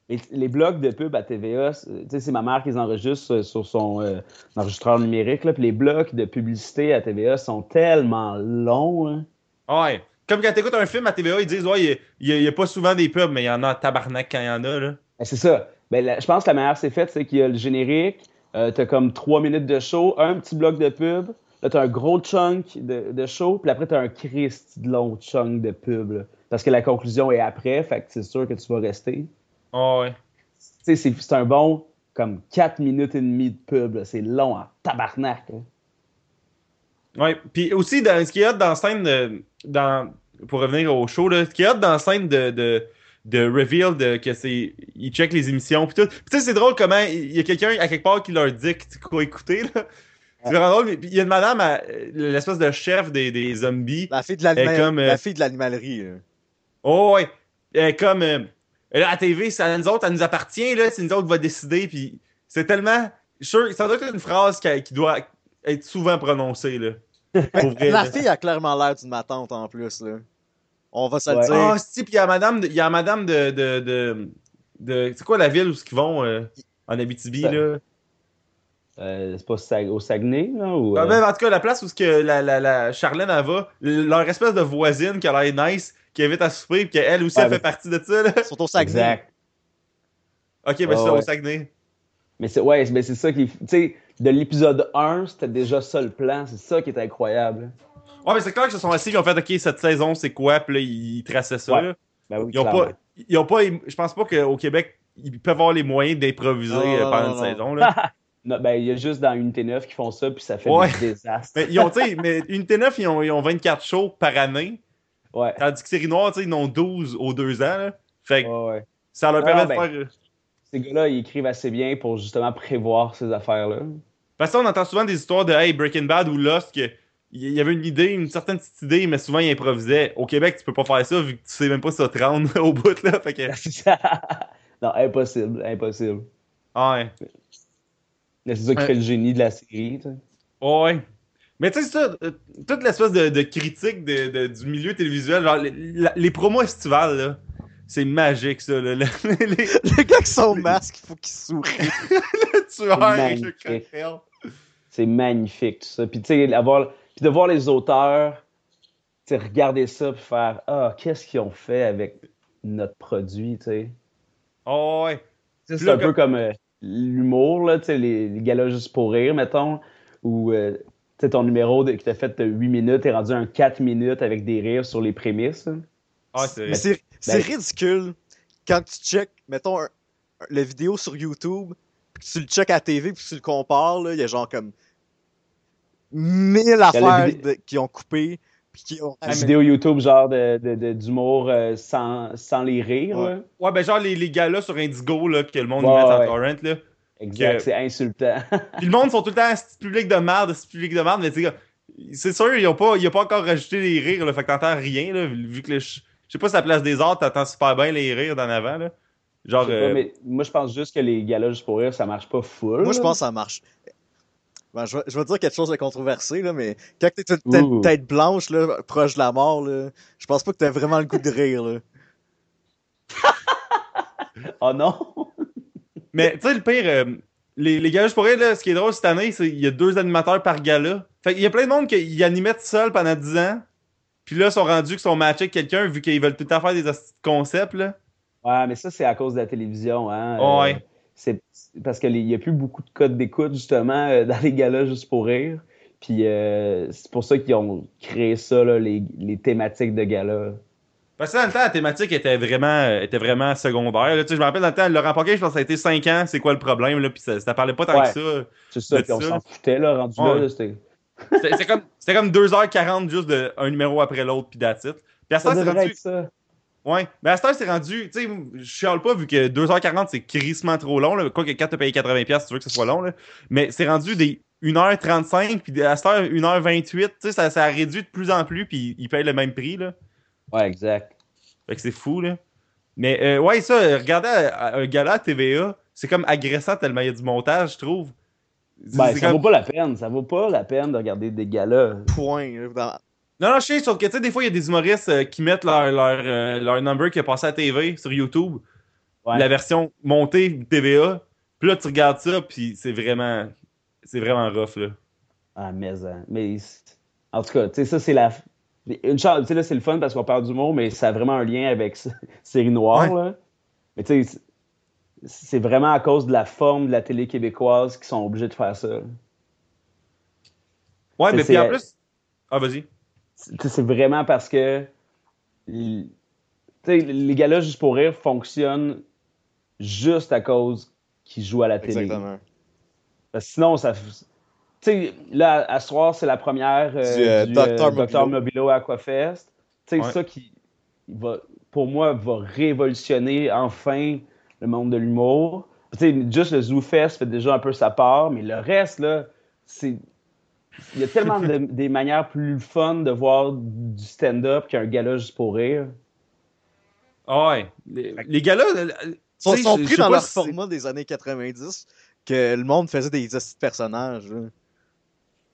Les, les blocs de pub à TVA, c'est- sais, c'est ma mère qui les enregistre euh, sur son euh, enregistreur numérique. Là, puis les blocs de publicité à TVA sont tellement longs. hein. Ah Ouais. Comme quand t'écoutes un film à TVA, ils disent, ouais, il y a- pas souvent des pubs, mais il y en a en tabarnak quand il y en a, là. Ben, c'est ça. Ben, la- je pense que la manière c'est faite, c'est qu'il y a le générique, euh, t'as comme trois minutes de show, un petit bloc de pub, là t'as un gros chunk de, de show, puis après t'as un Christ de long chunk de pub. là. parce que la conclusion est après, fait que c'est sûr que tu vas rester. Oh, ouais. Tu sais, c'est un bon comme 4 minutes et demie de pub. C'est long en tabarnak. hein. Ouais. Puis aussi, dans, ce qui est hot dans la scène de. Dans, pour revenir au show, là, ce qui est hot dans la scène de. de de reveal de que c'est ils checkent les émissions puis tout. Puis tu sais c'est drôle comment il y a quelqu'un à quelque part qui leur dicte quoi écouter là. C'est vraiment drôle. Puis il y a une madame l'espèce de chef des, des zombies. La fille de l'animal- Et comme, euh, la fille de l'animalerie, là. Oh ouais. Elle est comme euh, là, à la TV, c'est à nous autres, elle nous appartient là, c'est nous autres qui va décider puis c'est tellement sûr ça doit être une phrase qui, qui doit être souvent prononcée là. Vrai, La fille a clairement l'air d'une matante en plus, là. On va se le Ouais. dire. Ah, si, puis il y a madame de, il y a madame de de, de, de- c'est quoi la ville où ils vont euh, en Abitibi Ça- là? Euh, c'est pas Sag- au Saguenay, là? Ou, Ah, euh, ben, en tout cas, la place où ce que la, la, la Charlène elle va, leur espèce de voisine qui a l'air nice, qui invite à souper, puis qu'elle aussi Ouais, elle fait partie de ça là. Ils sont au Saguenay. exact. Ok, ben Ah, c'est ça, au. Saguenay. Mais c'est ouais, mais c'est ça qui. Tu sais, de l'épisode 1, c'était déjà ça le plan. C'est ça qui est incroyable. Ouais, mais c'est clair qu'ils se sont assis, ils ont fait, OK, cette saison, c'est quoi? Puis là, ils traçaient ça. Ouais. là. Ben oui, Ils ont pas, ils ont pas, je pense pas qu'au Québec, ils peuvent avoir les moyens d'improviser euh, pendant non, une non. saison. Là. Non, ben, il y a juste dans Unité 9 qui font ça, puis ça fait Ouais. des désastres. mais ils ont, tu sais, mais Unité 9, ils ont, ils ont 24 shows par année. Ouais. Tandis que Série Noire, tu sais, ils en ont 12 aux deux ans. Là. Fait que ouais, ouais. ça leur permet ben- de faire. Ces gars-là, ils écrivent assez bien pour justement prévoir ces affaires-là. Parce qu'on entend souvent des histoires de Hey, Breaking Bad ou Lost, que il y avait une idée, une certaine petite idée, mais souvent ils improvisaient. Au Québec, tu peux pas faire ça vu que tu sais même pas si ça te rendre au bout. Là. Fait que, non, impossible, impossible. ah ouais. Mais c'est ça qui Ouais. fait le génie de la série. tu sais. Ouais. Mais tu sais, ça, euh, toute l'espèce de, de critique de, de- du milieu télévisuel, genre les, la- les promos estivales, là, c'est magique, ça. Là, les, les Le gars qui son masque, il faut qu'il sourie. le magnifique. cocktail. C'est magnifique, tout ça. Puis, tu sais, avoir- puis de voir les auteurs, regarder ça, puis faire Ah, qu'est-ce qu'ils ont fait avec notre produit, tu sais. Oh, ouais. C'est un peu comme euh, l'humour, là, tu sais, les, les galas juste pour rire, mettons, où euh, tu sais, ton numéro de, que t'as fait de 8 minutes est rendu un 4 minutes avec des rires sur les prémices. Ah, c'est c'est c'est Ben- ridicule quand tu check, mettons, un- un- la vidéo sur YouTube, puis tu le check à la TV, puis tu le compares, là, il y a genre comme mille affaires de- qui ont coupé, puis qui ont... Une vidéo YouTube genre de, de- de- d'humour euh, sans, sans les rires. Ouais. là. Ouais, ben genre les, les gars-là sur Indigo, là, que le monde Ouais, met en torrent, là. Exact, Que- c'est insultant. Puis le monde sont tout le temps un petit public de merde, petit public de merde, mais tu sais, c'est sûr, ils ont pas, ils ont pas encore rajouté les rires, là, fait que t'entends rien, là, vu que le, sais pas si la place des arts, t'entends super bien les rires d'en avant, là. Genre, Je pas, euh, mais moi, je pense juste que les galas juste pour rire, ça marche pas full. Moi, je pense que ça marche. Ben, je, vais, je vais dire quelque chose de controversé, là, mais quand t'es une tête, blanche, là, proche de la mort, là, je pense pas que t'as vraiment le goût de rire, là. Oh non! Mais tu sais, le pire, euh, les, les galas pour rire, là, ce qui est drôle cette année, c'est qu'il y a deux animateurs par gala. Fait qu'il y a plein de monde qui animaient tout seul pendant 10 ans. Puis là, ils sont rendus qu'ils sont matchés avec quelqu'un vu qu'ils veulent tout le temps faire des concepts, là. Ouais, mais ça, c'est à cause de la télévision. Hein. Ouais. Euh, c'est c'est parce qu'il n'y a plus beaucoup de codes d'écoute, justement, euh, dans les galas juste pour rire. Puis euh, c'est pour ça qu'ils ont créé ça, là, les, les thématiques de gala. Parce que dans le temps, la thématique était vraiment, était vraiment secondaire. Là. Tu sais, je me rappelle dans le temps, Laurent Paquet, je pense que ça a été 5 ans, c'est quoi le problème, là, puis ça, ça parlait pas tant Ouais. que ça. C'est ça, puis on s'en foutait, là, rendu Ouais. là. C'était- comme, c'était comme 2h40 juste de un numéro après l'autre, puis that's it. Puis à ce Ça temps, c'est devrait rendu. être ça. Ouais. Mais à ce temps, c'est rendu. Tu sais, je chiale pas vu que 2h40, c'est crissement trop long. Là. Quoi que quand t'as payé 80$, si tu veux que ce soit long. Là. Mais c'est rendu des 1h35, puis à cette heure, 1h28. Tu sais, ça, ça a réduit de plus en plus, puis ils payent le même prix. Là. Ouais, exact. Fait que c'est fou, là. Mais euh, ouais, ça, regarder à un gala à TVA, c'est comme agressant tellement il y a du montage, je trouve. Ben, ça comme- vaut pas la peine. Ça vaut pas la peine de regarder des galas. Point. Non, non, je sais, sauf que tu sais, des fois, il y a des humoristes euh, qui mettent leur, leur, euh, leur number qui est passé à TV sur YouTube, Ouais. la version montée TVA. Puis là, tu regardes ça, puis c'est vraiment. C'est vraiment rough, là. Ah, mais, hein. mais en tout cas, tu sais, ça, c'est la. Une chance, tu sais, là, c'est le fun parce qu'on parle d'humour, mais ça a vraiment un lien avec Série Noire, là. Mais tu sais, c'est- vraiment à cause de la forme de la télé québécoise qu'ils sont obligés de faire ça. Ouais, mais puis en plus. Ah, vas-y. C'est- vraiment parce que l- tu sais, les galas juste pour rire fonctionnent juste à cause qu'ils jouent à la télé. Exactement. Parce que sinon, ça. Tu sais, là, à ce soir, c'est la première euh, Du, euh, du Dr. euh, Mobilo. Mobilo Aquafest. Tu sais, Ouais. ça qui, va, pour moi, va révolutionner enfin le monde de l'humour. Tu sais, juste le Zoo Fest fait déjà un peu sa part, mais le reste, là, c'est. Il y a tellement de, des manières plus fun de voir du stand-up qu'un gala juste pour rire. Ah ouais. Les, les euh, Ils sont, pris dans leur si format des années 90 que le monde faisait des personnages. là.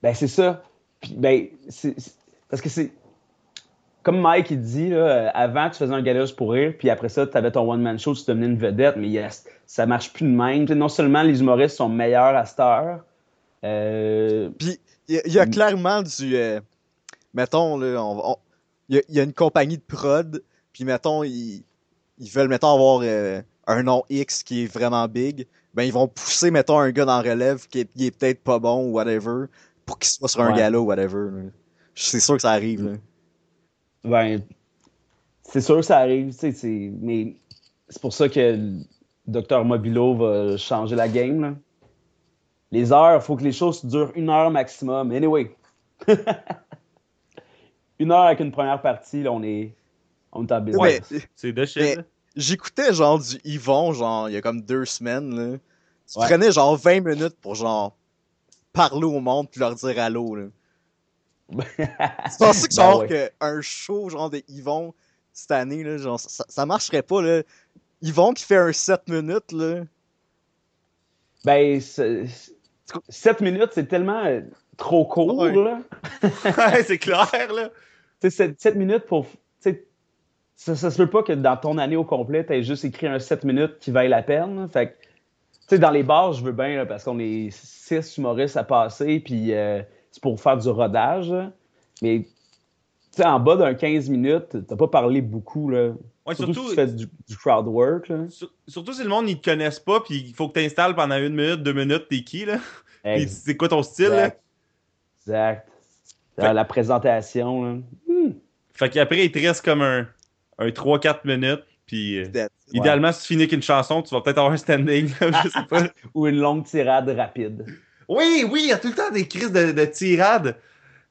Ben, c'est ça. Puis, ben, c'est- c'est- parce que c'est. Comme Mike, il dit, là, euh, avant, tu faisais un gala juste pour rire, puis après ça, tu avais ton one-man show, tu devenais une vedette, mais yes, ça marche plus de même. Non seulement les humoristes sont meilleurs à cette heure, euh, Puis il y, a- il y a Mm. clairement du. euh, mettons, là, on, on- il y, a- il y a une compagnie de prod, puis mettons, ils, ils veulent, mettons, avoir euh, un nom X qui est vraiment big. Ben, ils vont pousser, mettons, un gars dans relève qui est, peut-être pas bon ou whatever, pour qu'il soit sur un Ouais. gala ou whatever. C'est sûr que ça arrive. Là. Ben, c'est sûr que ça arrive, tu sais, mais c'est pour ça que Dr. Mobilo va changer la game. là. Les heures, il faut que les choses durent une heure maximum. Anyway. une heure avec une première partie, là, on est, on est en business. Ouais. C'est de shit. J'écoutais genre du Yvon, genre, il y a comme deux semaines, là. Tu Ouais. prenais genre 20 minutes pour genre parler au monde puis leur dire allô, là. Tu pensais que genre ouais. que un show genre de Yvon cette année, là, genre, ça, ça marcherait pas, là. Yvon qui fait un 7 minutes, là. Ben, 7 minutes, c'est tellement euh, trop court, Ouais. là. Ouais, c'est clair, là. Tu sais, 7 minutes pour. Ça, ça se peut pas que dans ton année au complet, tu juste écrit un 7 minutes qui vaille la peine. là. Fait que, tu sais, dans les bars, je veux bien, là, parce qu'on est 6 humoristes à passer, puis euh, c'est pour faire du rodage. là. Mais, tu sais, en bas d'un 15 minutes, t'as pas parlé beaucoup, là. Ouais, surtout, surtout, si tu fais du, du crowd work, là. sur- surtout si le monde, ils te connaissent pas, puis il faut que tu installes pendant une minute, deux minutes, t'es qui, là? C'est quoi ton style, là? Exact. Exact. Fait- La présentation, là. Hmm. Fait qu'après, il te reste comme un, un 3-4 minutes. Puis, euh, idéalement, si tu finis avec une chanson, tu vas peut-être avoir un standing. je sais pas. Ou une longue tirade rapide. Oui, oui, il y a tout le temps des crises de, de tirade.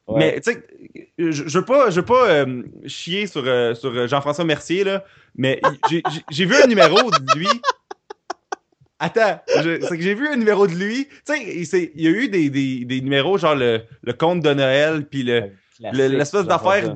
Ouais. Mais, tu sais, je, je veux pas, je veux pas euh, chier sur, euh, sur Jean-François Mercier, là, mais j'ai- vu un numéro de lui. Attends, c'est que j'ai vu un numéro de lui. Tu sais, il, y a eu des, des, des numéros genre le, le conte de Noël, puis le, l'espèce d'affaire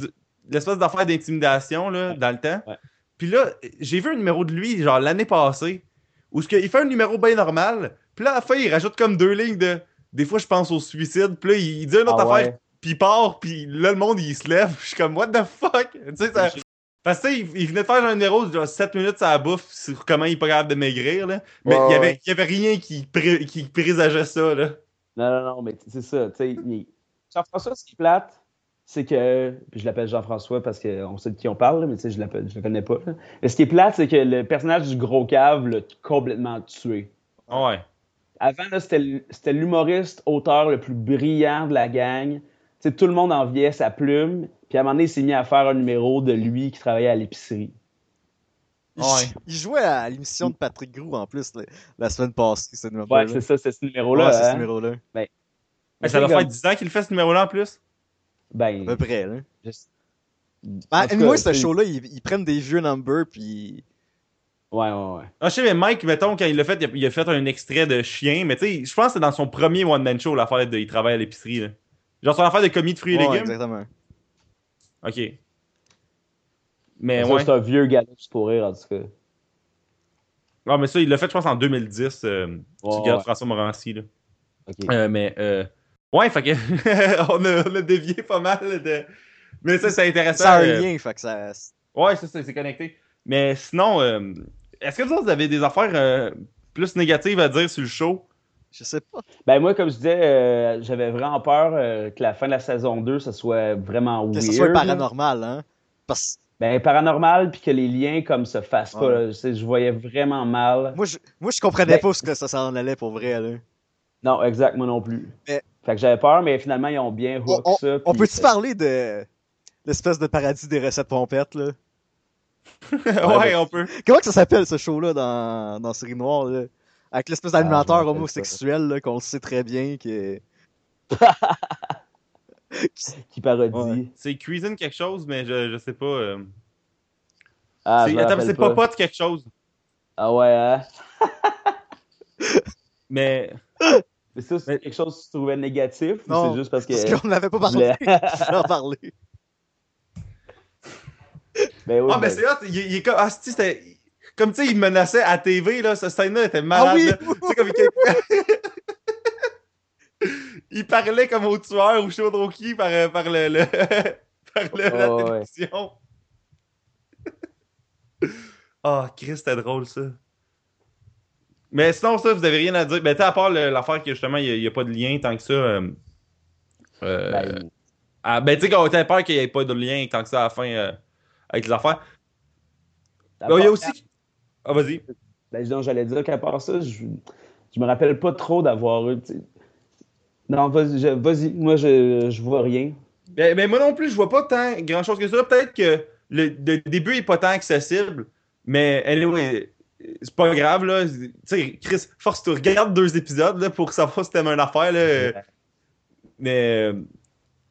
l'espèce d'affaire d'intimidation là, Ouais. dans le temps. Ouais. Puis là, j'ai vu un numéro de lui genre l'année passée où il fait un numéro bien normal, puis là à la fin il rajoute comme deux lignes de des fois je pense au suicide, puis là il dit une autre Ah affaire, ouais. puis il part, puis là le monde il se lève, je suis comme what the fuck, tu sais ça parce que tu sais, il, il venait de faire un numéro de genre 7 minutes à la bouffe sur comment il est pas capable de maigrir là, mais Ouais, il y avait ouais. il y avait rien qui pré- qui présageait ça là. Non, non, non, mais c'est ça. tu sais, il- Jean-François, ce qui est plate, c'est que. Puis je l'appelle Jean-François parce qu'on sait de qui on parle, mais tu sais, je je le connais pas. là. Mais ce qui est plate, c'est que le personnage du gros cave l'a complètement tué. Ouais. Avant, là, c'était l'humoriste, auteur le plus brillant de la gang. Tout le monde enviait sa plume. Puis à un moment donné, il s'est mis à faire un numéro de lui qui travaillait à l'épicerie. Il, Ouais. il jouait à l'émission de Patrick Grou en plus la, la semaine passée, ce numéro Ouais, c'est ça, c'est ce numéro-là. Ouais, c'est ce hein. numéro-là. Mais Mais ça doit faire comme- 10 ans qu'il fait ce numéro là en plus. Ben, À peu près, là. je- En tout moi, cas, ce show-là, ils, ils prennent des vieux numbers, puis. Ouais, ouais, ouais. Ah, je sais, mais Mike, mettons, quand il l'a fait, il a, il a fait un extrait de chien, mais tu sais, je pense que c'est dans son premier one-man show, l'affaire de il travaille à l'épicerie. là. Genre son affaire de commis de fruits et Ouais, légumes? exactement. Ok. Mais ça, ouais. c'est un vieux gars juste pour rire, en tout cas. Ah, mais ça, il l'a fait, je pense, en 2010. Euh, tu Ouais, regardes ouais. François Morancy, là. Ok. Euh, mais, euh, ouais, fait que, on, a, on a dévié pas mal de. Mais ça, c'est intéressant. Ça a un euh, lien, fait que ça. Ouais, ça, c'est c'est connecté. Mais sinon, euh, est-ce que vous avez des affaires euh, plus négatives à dire sur le show? Je sais pas. Ben moi, comme je disais, euh, j'avais vraiment peur euh, que la fin de la saison 2, ça soit vraiment Que weird. ce soit paranormal, hein. Parce Ben paranormal, puis que les liens comme se fassent pas. Là. Je, sais, je voyais vraiment mal. moi, je, moi, je comprenais Ben- pas ce que ça s'en allait pour vrai, là. Non, exact, moi non plus. Mais- Fait que j'avais peur, mais finalement, ils ont bien hook On, on- ça. on puis peut-tu parler de l'espèce de paradis des recettes pompettes, là? Ouais, on peut. Comment que ça s'appelle, ce show-là, dans, dans Série Noire, là? Avec l'espèce d'animateur Ah, rappelle homosexuel, là, qu'on le sait très bien, que... Qui parodie. Ouais. C'est Cuisine quelque chose, mais je, je sais pas. euh. Ah, c'est pas. Popote quelque chose. Ah ouais, hein? Mais. Mais ça, c'est Mais- quelque chose que tu trouvais négatif ou Non, c'est juste parce que. Parce qu'on n'avait pas parlé. voulais- Je voulais en parler. Ben oui, Ah, ben- c'est hot. Il, il est comme. Ah, c'était. Comme tu sais, il menaçait à TV, là. Ce scène-là était malade. Ah oui! là. Tu sais, comme il... il parlait comme au tueur ou chaud qui par, euh, par le. le- par le- la Oh, télévision. Ah, Chris, c'était drôle, ça. Mais sinon, ça, vous avez rien à dire. Ben, tu sais, à part l'affaire que justement, il n'y a, pas de lien tant que ça. euh, euh, ben, ah, ben, tu sais, qu'on était peur qu'il n'y ait pas de lien tant que ça à la fin euh, avec les affaires. Ben, il y a aussi. Ah, vas-y. Ben, j'allais dire qu'à part ça, je, je me rappelle pas trop d'avoir eu. Non, vas-y, vas-y, moi je, je vois rien. Ben, ben, moi non plus, je vois pas tant grand chose que ça. Peut-être que le, le début est pas tant accessible, mais anyway, c'est pas grave, là. Tu sais, Chris, force tu regardes deux épisodes là, pour savoir si t'aimes une affaire, là. Mais.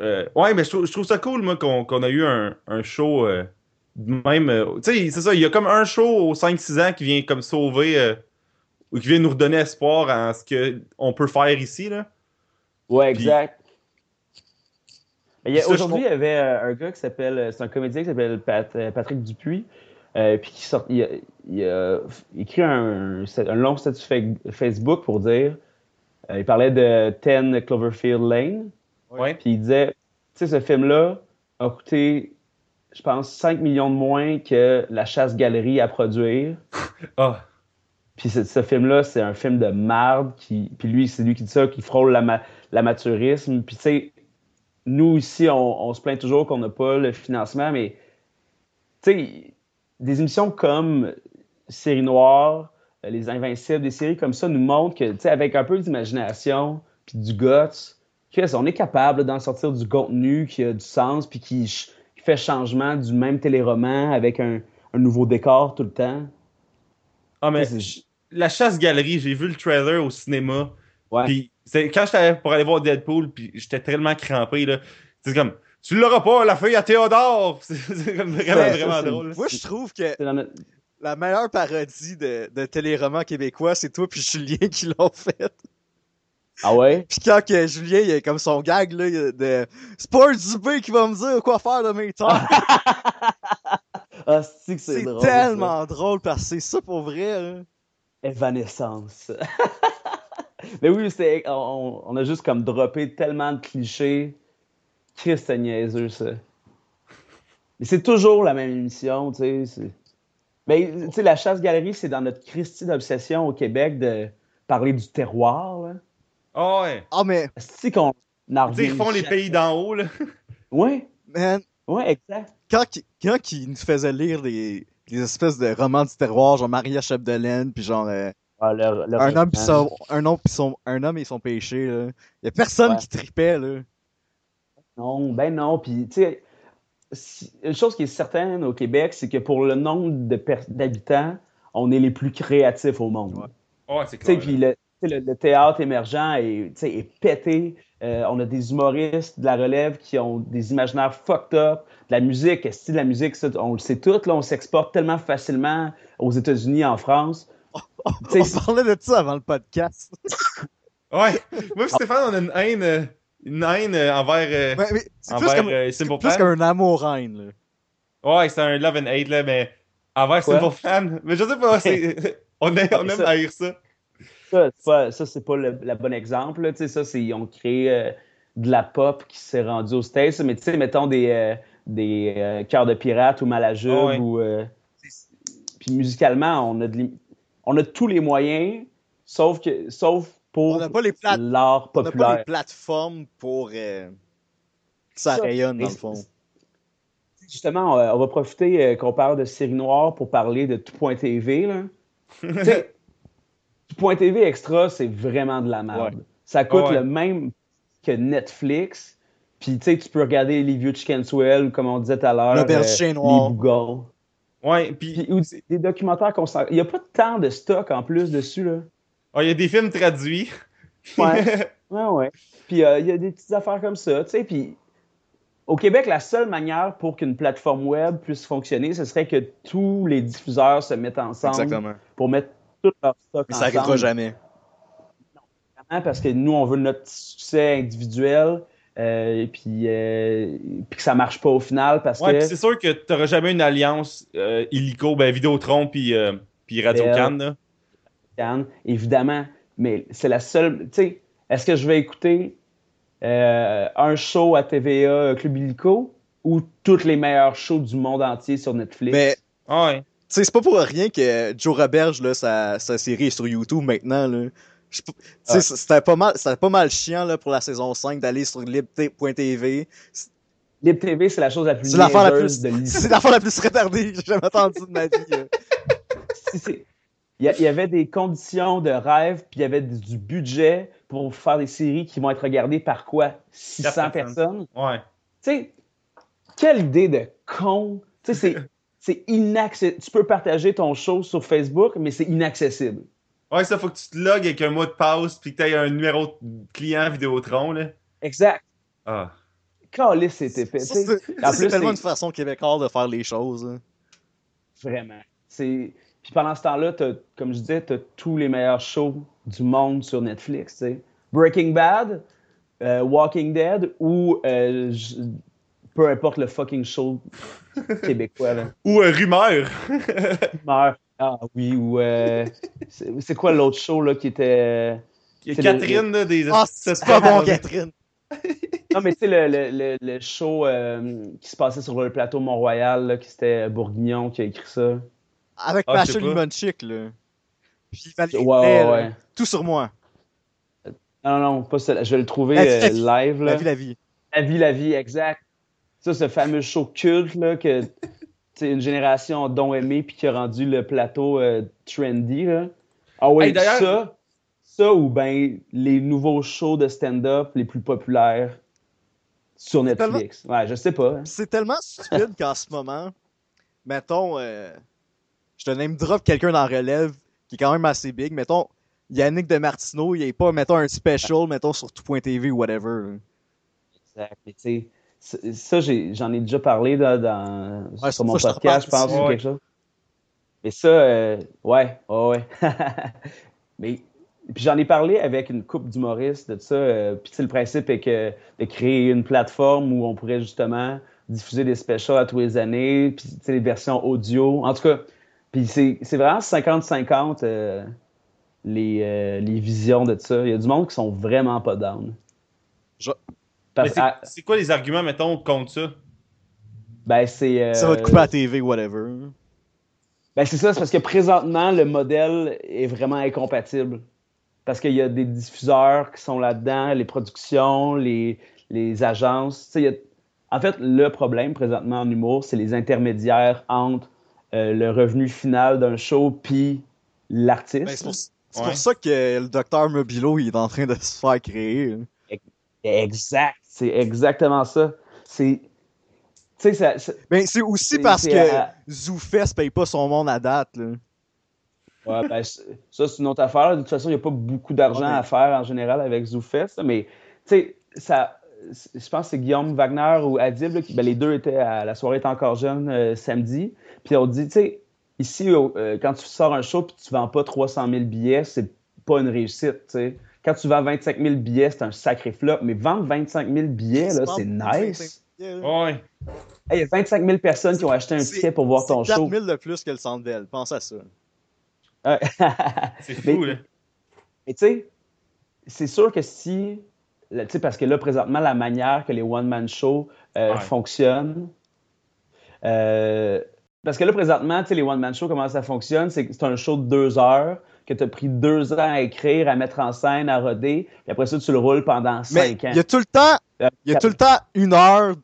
euh, ouais, mais je trouve, je trouve ça cool, moi, qu'on qu'on a eu un, un show euh, même. euh, tu sais, c'est ça, il y a comme un show aux 5-6 ans qui vient comme sauver. euh, ou qui vient nous redonner espoir en ce qu'on peut faire ici, là. Ouais, exact. Aujourd'hui, il y avait euh, un gars qui s'appelle. euh, C'est un comédien qui s'appelle Pat- Patrick Dupuis. euh, puis qui sort, il, a, il a écrit un, un long statut fa- Facebook pour dire. il parlait de 10 Cloverfield Lane. Puis il disait, tu sais, ce film-là a coûté, je pense, 5 millions de moins que La Chasse-Galerie à produire. Ah. Puis ce, film-là, c'est un film de marde. Qui, puis lui, c'est lui qui dit ça, qui frôle l'amateurisme. Puis tu sais, nous ici, on, on se plaint toujours qu'on n'a pas le financement, mais tu sais, des émissions comme Série Noire, euh, Les Invincibles, des séries comme ça nous montrent que, tu sais, avec un peu d'imagination puis du guts, on est capable d'en sortir du contenu qui a du sens puis qui fait changement du même téléroman avec un, un nouveau décor tout le temps? Ah, mais Tu sais, c'est- la chasse-galerie, j'ai vu le trailer au cinéma. Ouais. Puis quand j'étais pour aller voir Deadpool, puis j'étais tellement crampé, là. C'est comme, tu l'auras pas, la fille à Théodore! C'est comme vraiment, Ouais, drôle. Moi, je trouve que la meilleure parodie de, de téléroman québécois, c'est toi puis Julien qui l'ont fait. Ah ouais? Puis quand que Julien, il a comme son gag là, de C'est pas un Dubé qui va me dire quoi faire de mes temps. Ah, c'est que c'est c'est drôle. tellement drôle parce que c'est ça pour vrai. ça. Évanescence. Mais oui, on, on a juste comme droppé tellement de clichés. Christ, c'est niaiseux, ça. Mais c'est toujours la même émission, tu sais. c'est- Mais, tu sais, la chasse-galerie, c'est dans notre Christie d'obsession au Québec de parler du terroir, là. Ah ouais. Ah mais C'est qu'on en Tu sais, ils font les pays d'en haut, là. Ouais, man, ouais, exact. quand, quand il nous faisait lire les, les espèces de romans du terroir, genre Maria Chapdelaine, puis genre euh, Ah, le- le un homme son un homme pis son un homme et son péché là. Y a personne Ouais. qui tripait là. Non, ben non. Puis, tu sais, si- une chose qui est certaine au Québec, c'est que pour le nombre d'habitants, on est les plus créatifs au monde. Ouais. Ouais, c'est Tu sais, clair. puis le, le- le théâtre émergent est, pété. Euh, on a des humoristes de la relève qui ont des imaginaires fucked up. De la musique, style de la musique, ça, on le sait tout, là, on s'exporte tellement facilement aux États-Unis, en France. On parlait de ça avant le podcast. Ouais. Moi et Stéphane, on a une haine, euh, une haine euh, envers, euh, Ouais, mais c'est plus envers comme euh, Simple plus qu'un amour-haine là. Ouais, c'est un love and hate, là, mais envers Quoi? Simple Plan. Mais je sais pas, c'est... on, aime, on aime haïr ça. Ça, c'est pas, ça, c'est pas le, bon exemple. là. Ça, c'est, ils ont créé euh, de la pop qui s'est rendue aux States. Mais tu sais, mettons des, euh, des euh, Cœurs de pirates ou Malajube. Ah ouais. ou, euh, puis musicalement, on a, de on a tous les moyens, sauf, que, sauf pour On n'a pas les plate- l'art On n'a pas populaire. les plateformes pour que ça Ça, rayonne dans le fond. Justement, on, va profiter qu'on parle de série noire pour parler de Tout.tv. là. sais, Tout.tv Extra, c'est vraiment de la merde. Ouais. Ça coûte Ah ouais. le même que Netflix. Puis, tu sais, tu peux regarder les vieux Chicken Swell, comme on disait tout à l'heure. L'auberge euh, chien noir. Les Bougals. Ouais, puis Puis, ou des- documentaires qu'on s'en... Il n'y a pas tant de stock en plus dessus, là. oh, il y a des films traduits. Ouais. Ouais, ouais. Puis euh, il y a des petites affaires comme ça, tu sais. Puis au Québec, la seule manière pour qu'une plateforme web puisse fonctionner, ce serait que tous les diffuseurs se mettent ensemble Exactement. pour mettre tout leur stock Mais ça ensemble. arrivera jamais. Hein, Parce que nous, on veut notre succès individuel, euh, et puis, euh, puis que ça marche pas au final parce Ouais, que c'est sûr que t'auras jamais une alliance euh, illico, ben Vidéotron puis euh, puis Radio Can. Cannes, évidemment, mais c'est la seule. Tu sais, est-ce que je vais écouter euh, un show à TVA Club Illico ou tous les meilleurs shows du monde entier sur Netflix? Mais Ah Ouais. Tu sais, c'est pas pour rien que Joe Roberge, là, sa, sa série est sur YouTube maintenant, là. C'était pas mal, c'était pas mal chiant, là, pour la saison 5 d'aller sur lib.tv. Lib TV, c'est la chose la plus C'est l'affaire la plus, de l'histoire. c'est l'affaire la plus retardée que j'ai jamais entendue de ma vie. Il y, y avait des conditions de rêve, puis il y avait du budget pour faire des séries qui vont être regardées par quoi? 600 Quatre personnes? Ouais. Tu sais, quelle idée de con! Tu sais, c'est, c'est inaccessible. Tu peux partager ton show sur Facebook, mais c'est inaccessible. Ouais, ça faut que tu te logues avec un mot de passe puis que t'aies un numéro de client Vidéotron là. Exact. Ah. Calice, c'est épais. Tu c'est tellement une façon québécoise de faire les choses. hein. Vraiment. C'est... Puis pendant ce temps-là, t'as- comme je disais, tu as tous les meilleurs shows du monde sur Netflix. tu. Breaking Bad, euh, Walking Dead ou euh, peu importe le fucking show québécois. Là. Ou euh, rumeur. Humeur. Ah oui, ou. euh, c'est, quoi l'autre show là, qui était. Il y a C'est Catherine là, des Ah, ça c'est pas bon. Catherine. Non, mais tu sais, le, le, le, le show euh, qui se passait sur le plateau Mont-Royal, là, qui c'était Bourguignon qui a écrit ça. Avec Ah, Macha pas. Limonchick, là. Puis Valérie Ouais, Play, ouais, là. ouais. Tout sur moi. Non, non, pas ça. Je vais le trouver La vie, euh, la vie. live. Là. La vie, la vie. La vie, la vie, exact. Ça, ce fameux show culte là, que c'est une génération dont aimé puis qui a rendu le plateau euh, trendy. Là. Ah ouais, Hey, d'ailleurs- ça, ça ou ben les nouveaux shows de stand-up les plus populaires sur Netflix. Ouais, je sais pas. hein. C'est tellement stupide qu'en ce moment, mettons, euh, je te name drop quelqu'un dans relève qui est quand même assez big. Mettons, Yannick de Martineau, il est pas, mettons, un special, mettons, sur tout.tv ou whatever. là. Exact. Mais tu sais, ça, j'en ai déjà parlé là, dans, Ouais, sur mon ça podcast, je pense, ou quelque chose. Mais ça, euh, ouais, ouais, ouais. Mais puis j'en ai parlé avec une couple d'humoristes de ça. euh, puis le principe est que de créer une plateforme où on pourrait justement diffuser des specials à tous les années, puis les versions audio. En tout cas, puis c'est c'est vraiment 50-50 euh, les, euh, les visions de ça. Il y a du monde qui sont vraiment pas down. Je- c'est- quoi les arguments, mettons, contre ça? ben c'est euh, Ça va te couper à la TV, whatever. Ben c'est ça, c'est parce que présentement, le modèle est vraiment incompatible. Parce qu'il y a des diffuseurs qui sont là-dedans, les productions, les, les agences. Tu sais, il y a- En fait, le problème présentement en humour, c'est les intermédiaires entre euh, le revenu final d'un show puis l'artiste. Ben, c'est pour, Ouais. pour ça que le docteur Mobilo il est en train de se faire créer. Exact, c'est exactement ça. C'est. Tu sais, ça- Ben, c'est aussi parce que à- ZooFest paye pas son monde à date. Là. Ouais, ben, ça, c'est une autre affaire. De toute façon, il n'y a pas beaucoup d'argent Ouais. à faire en général avec ZooFest. là, Mais, tu sais, ça. Je pense que c'est Guillaume Wagner ou Adib, là, qui, ben, les deux étaient à la soirée est encore jeune euh, samedi. Puis on dit, tu sais, ici, euh, quand tu sors un show puis tu vends pas 300 000 billets, c'est pas une réussite, tu sais. Quand tu vends 25 000 billets, c'est un sacré flop. Mais vendre 25 000 billets, là, c'est nice. Ouais. Hey, Il y a 25 000 personnes qui ont acheté un ticket pour voir ton show. 4000 de plus que le Centre Bell. Pense à ça. Ouais. C'est Mais- fou, là. Mais tu sais, c'est sûr que si. là, Tu sais, parce que là, présentement, la manière que les one-man shows euh, Ouais. fonctionnent. euh, parce que là, présentement, tu sais, les one-man shows, comment ça fonctionne? C'est un show de deux heures que tu as pris deux ans à écrire, à mettre en scène, à roder, puis après ça, tu le roules pendant Mais cinq ans. il y a tout le temps, Euh, il y a tout le temps une heure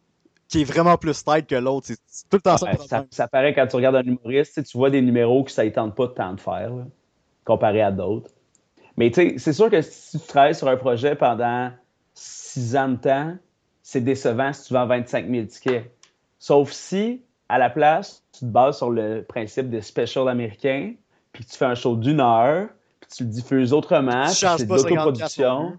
qui est vraiment plus tight que l'autre. C'est tout le temps ça. Ouais, ça, ça paraît quand tu regardes un humoriste, tu vois des numéros que ça ne tente pas de tant de faire, là, comparé à d'autres. Mais c'est sûr que si tu travailles sur un projet pendant six ans de temps, c'est décevant si tu vends 25 000 tickets. Sauf si, à la place, tu te bases sur le principe des specials américains, puis tu fais un show d'une heure, puis tu le diffuses autrement, Tu c'est de pas 50$ non l'autoproduction.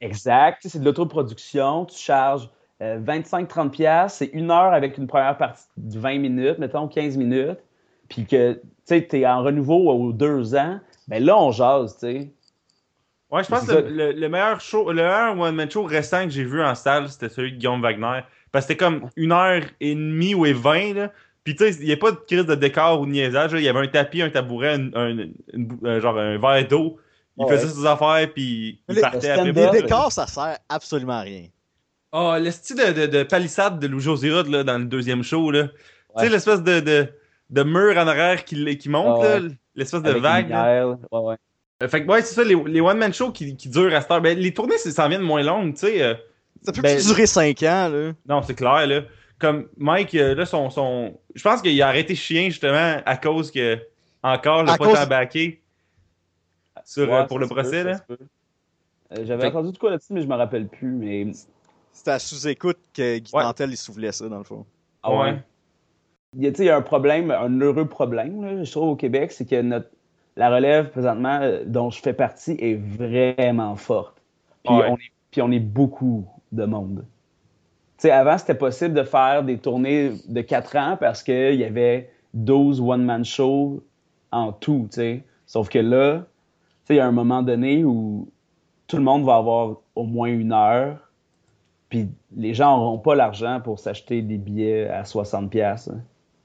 Exact. C'est de l'autoproduction. Tu charges euh, 25-30$. piastres, C'est une heure avec une première partie de 20 minutes, mettons 15 minutes. Puis que tu es en renouveau aux deux ans. Ben là, on jase, tu sais. Ouais, je pense que le, le meilleur show, le meilleur one-man show récent que j'ai vu en salle, c'était celui de Guillaume Wagner. Parce que c'était comme une heure et demie ou et vingt, là. Puis tu sais, il n'y a pas de crise de décor ou de niaisage. Il y avait un tapis, un tabouret, un, euh, genre un verre d'eau. Il Ouais. faisait ses affaires, puis il Les- partait après. Les décors, ça sert absolument à rien. Oh, le style de, de, de palissade de Lou José là, dans le deuxième show, là. Tu sais, l'espèce de, de, de mur en arrière qui, qui monte, Ah ouais. là. L'espèce de vague. là. Ouais, ouais. Euh, Fait que, ouais, c'est ça, les, les one-man shows qui, qui durent à cette heure. Ben, les tournées, c'est- ça en vient de moins longues, tu sais. euh, Ça peut Ben- plus durer 5 ans, là. Non, c'est clair, là. Comme Mike, euh, là, son. son... Je pense qu'il a arrêté chien, justement, à cause que. Encore, le tant backé sur, Ouais, euh, pour le procès, peut, là. Euh, J'avais entendu de quoi là-dessus, mais je me rappelle plus. Mais... C'était à sous-écoute que Guy Ouais. Nantel, il soufflait ça, dans le fond. Ah ouais. Il y a, tu sais, il y a un problème, un heureux problème, là, je trouve, au Québec, c'est que notre, la relève, présentement, dont je fais partie, est vraiment forte. Puis, Ouais. on, est, puis on est beaucoup de monde. Sais, avant, c'était possible de faire des tournées de 4 ans parce qu'il y avait 12 one-man shows en tout, tu sais. Sauf que là, il y a un moment donné où tout le monde va avoir au moins une heure, puis les gens n'auront pas l'argent pour s'acheter des billets à 60$. piastres, hein.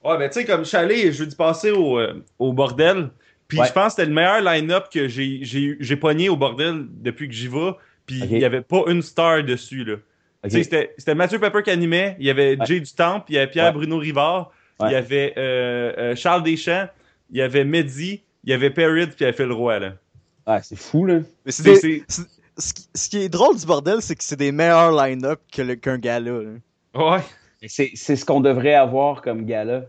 Ouais, ben, tu sais, comme je suis allé jeudi passé au, euh, au bordel, puis Ouais. je pense que c'était le meilleur line-up que j'ai- pogné au bordel depuis que j'y vais, puis il n'y avait pas une star dessus, là. C'était- C'était Mathieu Pepper qui animait, il y avait Ouais. Jay du Temple, il y avait Pierre Ouais. Bruno Rivard, Ouais. il y avait euh, euh, Charles Deschamps, il y avait Mehdi, il y avait Perrid, puis il y avait Phil Roy, là. Ouais, c'est fou, là. Mais c'est C'est- des- c'est- c'est- ce, qui, ce qui est drôle du bordel, c'est que c'est des meilleurs line-up que le- qu'un gala. là. Ouais. Et C'est c'est ce qu'on devrait avoir comme gala.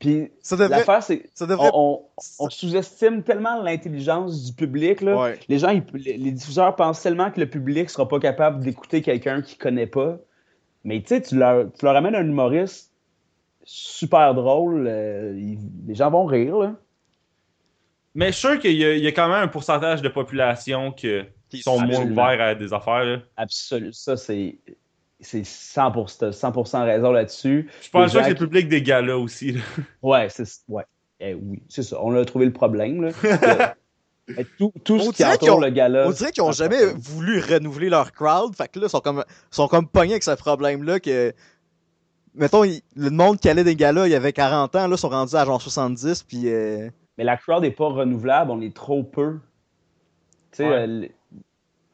Puis Ça devrait. l'affaire, c'est Ça devrait. on, on- on sous-estime tellement l'intelligence du public. Là. Ouais. Les gens, ils- les, diffuseurs pensent tellement que le public sera pas capable d'écouter quelqu'un qu'ils connaît pas. Mais tu sais, tu leur, tu leur amènes un humoriste super drôle. euh, les gens vont rire, là. Mais je suis sûr qu'il y, a- il y a quand même un pourcentage de population qui Qui sont moins ouverts à des affaires. là. Absolument. Ça, c'est. C'est 100%, t'as 100% raison là-dessus. Je pense que c'est le public des gars-là aussi. là. Ouais, c'est ouais. Eh oui, c'est ça. On a trouvé le problème. Là. Que- mais tout, tout On ce qui dirait qu'ils entoure ont- le gala. On dirait qu'ils ont jamais voulu renouveler leur crowd. Fait que là, ils sont comme, sont comme pognés avec ce problème-là que. Mettons, il- le monde qui allait des galas, il y avait 40 ans, là, sont rendus à genre 70, puis. euh, Mais la crowd n'est pas renouvelable, on est trop peu. Tu sais, Ouais.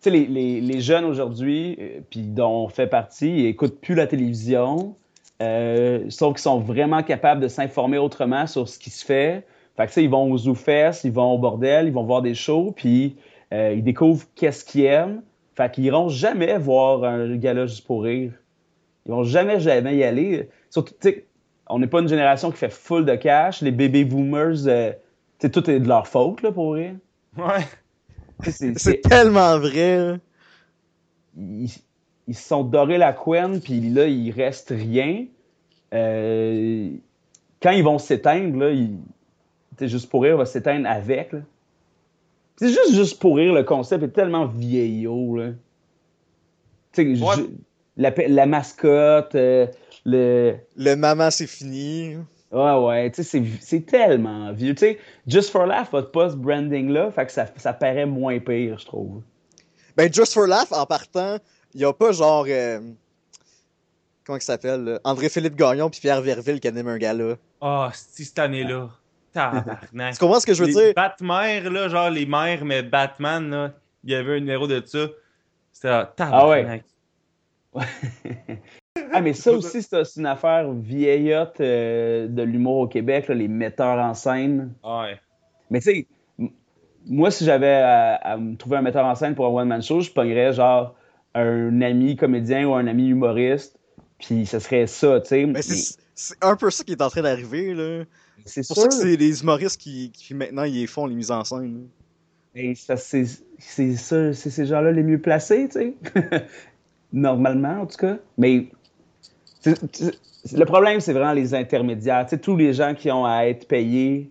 Euh, les, jeunes aujourd'hui, euh, puis dont on fait partie, ils écoutent plus la télévision, euh, sauf qu'ils sont vraiment capables de s'informer autrement sur ce qui se fait. Fait que, sais, ils vont au ZooFest, ils vont au bordel, ils vont voir des shows, puis euh, ils découvrent qu'est-ce qu'ils aiment. Fait qu'ils iront jamais voir un gala juste pour rire. Ils vont jamais, jamais y aller. Surtout, tu sais, on n'est pas une génération qui fait full de cash. Les baby boomers, euh, tu sais, tout est de leur faute, là, pour rire. Ouais. C'est- tellement vrai. ils, ils se sont dorés la couenne, puis là, il reste rien. Euh, quand ils vont s'éteindre, là, ils- juste pour rire va s'éteindre avec. C'est juste juste pour rire, le concept est tellement vieillot. Là. Ouais. la, la mascotte, euh, le. Le maman, c'est fini. Ouais, ouais, tu sais, c'est- c'est tellement vieux. Tu sais, Just for Laugh a pas ce branding-là, fait que ça, ça paraît moins pire, je trouve. Ben, Just for Laugh, en partant, il y a pas genre. euh, comment il s'appelle là? André-Philippe Gagnon puis Pierre Verville qui animent un gala. Ah, c'est cette année-là. Tabarnak. Tu comprends ce que je veux les dire? Batmères, là, genre les mères, mais Batman, là, il y avait un numéro de ça. C'était ah, Ah ouais. Ah, mais ça aussi, c'est une affaire vieillotte euh, de l'humour au Québec, là, les metteurs en scène. Ouais. Mais tu sais, moi, si j'avais à, à me trouver un metteur en scène pour un one-man show, je pognerais genre un ami comédien ou un ami humoriste, puis ce serait ça, tu sais. Ben, Mais c'est un peu ça qui est en train d'arriver, là. C'est C'est pour sûr, ça que c'est les humoristes qui, qui maintenant ils font les mises en scène. ça, c'est c'est ça, c'est ces gens-là les mieux placés, tu sais. Normalement, en tout cas. Mais le problème, c'est vraiment les intermédiaires. Tu sais, tous les gens qui ont à être payés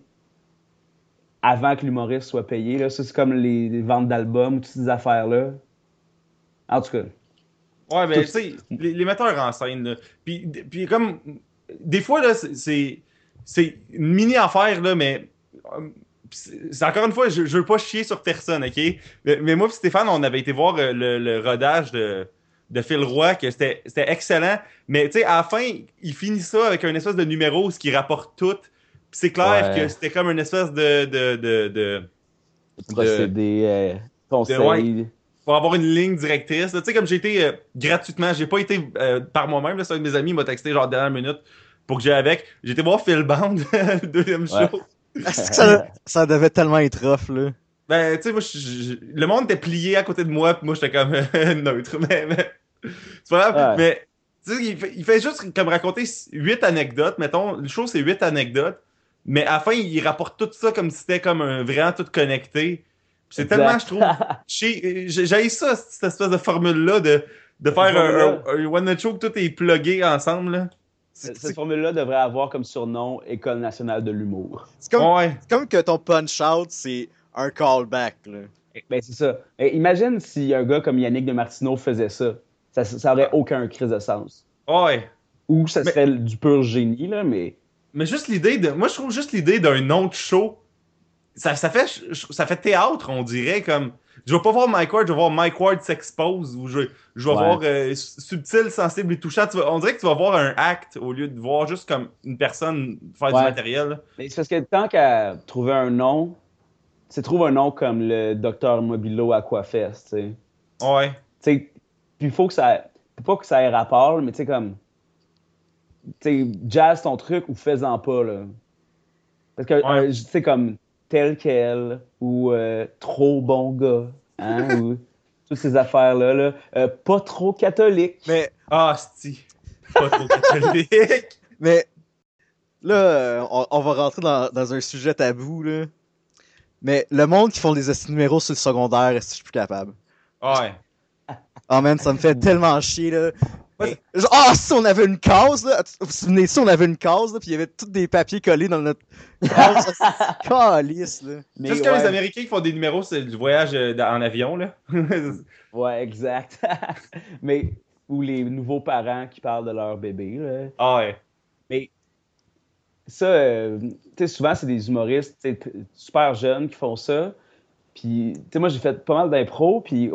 avant que l'humoriste soit payé. Là. Ça, c'est comme les, les ventes d'albums, toutes ces affaires-là. En tout cas. Ouais, mais tu sais, les, les metteurs en scène, là. Puis, puis comme. Des fois, là, c'est- c'est. Une mini-affaire, là, mais. euh, C'est encore une fois, je, je veux pas chier sur personne, ok? Mais, mais moi et Stéphane, on avait été voir euh, le, le rodage de, de Phil Roy, que c'était c'était excellent. Mais tu sais, à la fin, il finit ça avec un espèce de numéro, ce qui rapporte tout. Puis c'est clair Ouais. que c'était comme une espèce de. de, de, de Procédés, euh, ouais. pour avoir une ligne directrice. Tu sais, comme j'ai été euh, gratuitement, j'ai pas été euh, par moi-même. C'est un de mes amis qui m'a texté genre dernière minute pour que j'aille avec. J'ai été voir Phil Band, le deuxième. Ouais. Est-ce que ça, ça devait tellement être rough, là? Ben, tu sais, moi, je- je- le monde était plié à côté de moi, puis moi, j'étais comme neutre. Mais, mais- c'est pas grave. Ouais. Mais, tu sais, il fait, il fait juste comme raconter huit anecdotes. Mettons, le show, c'est huit anecdotes. Mais à la fin, il rapporte tout ça comme si c'était comme un vraiment tout connecté. C'est Exact. tellement, je trouve, J'ai j'ai ça, cette espèce de formule-là de, de faire un, formule-là. un, un one-night show que tout est plugué ensemble. là. C'est Cette c'est- formule-là devrait avoir comme surnom École nationale de l'humour. c'est comme, Ouais. c'est comme que ton punch-out, c'est un callback, là. Ben, c'est ça. Mais imagine si un gars comme Yannick de Martineau faisait ça. Ça, ça aurait aucun crise de sens. Ouais. Ou ça Mais- serait du pur génie, là, mais. Mais juste l'idée de. Moi, je trouve juste l'idée d'un autre show. Ça, ça, fait, ça fait théâtre, on dirait. comme Je vais pas voir Mike Ward, je vais voir Mike Ward s'expose. Ou je, je vais Ouais. voir euh, subtil, sensible et touchant. Tu vas- on dirait que tu vas voir un acte au lieu de voir juste comme une personne faire Ouais. du matériel. Mais c'est parce que tant qu'à trouver un nom, tu trouve un nom comme le Docteur Mobilo Aquafest, tu sais. Ouais. Tu sais, puis il faut que ça. Pas que ça ait rapport, mais tu sais, comme. Tu sais, jazz ton truc ou fais-en pas, là. Parce que, Ouais. euh, tu sais, comme tel quel ou euh, trop bon gars, hein, ou toutes ces affaires-là, là. Euh, pas trop catholique. Mais, Ah, si. Pas trop catholique. mais là, on, on va rentrer dans, dans un sujet tabou, là. Mais le monde qui font des numéros sur le secondaire, est-ce que je suis plus capable? Ouais. Oh man, ça me fait tellement chier, là. Ah, si on avait une case, là. Vous vous souvenez, si on avait une case, là, puis il y avait tous des papiers collés dans notre case. Calice, là. Mais Juste ouais, les Américains qui font des numéros, c'est du voyage euh, en avion, là. Ouais, exact. mais, ou les nouveaux parents qui parlent de leur bébé, là. ah ouais. Mais ça, euh, tu sais, souvent, c'est des humoristes super jeunes qui font ça. Puis, tu sais, moi, j'ai fait pas mal d'impro, puis,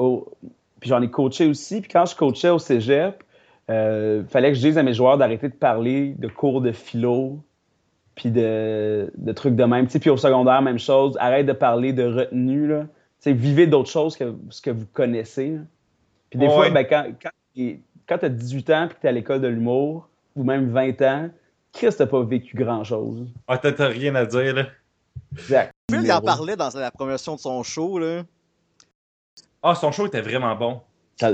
j'en ai coaché aussi. Puis quand je coachais au cégep, euh, fallait que je dise à mes joueurs d'arrêter de parler de cours de philo, puis de, de trucs de même. Puis au secondaire, même chose. Arrête de parler de retenue, là. Tu sais, vivez d'autres choses que ce que vous connaissez. là. Puis des Ouais. fois, ben, quand, quand, quand tu as 18 ans puis que tu à l'école de l'humour, ou même 20 ans, Chris, t'as pas vécu grand-chose. Ah, t'as rien à dire, là. Exact. Phil, il en parlait dans la promotion de son show, là. Ah, son show était vraiment bon.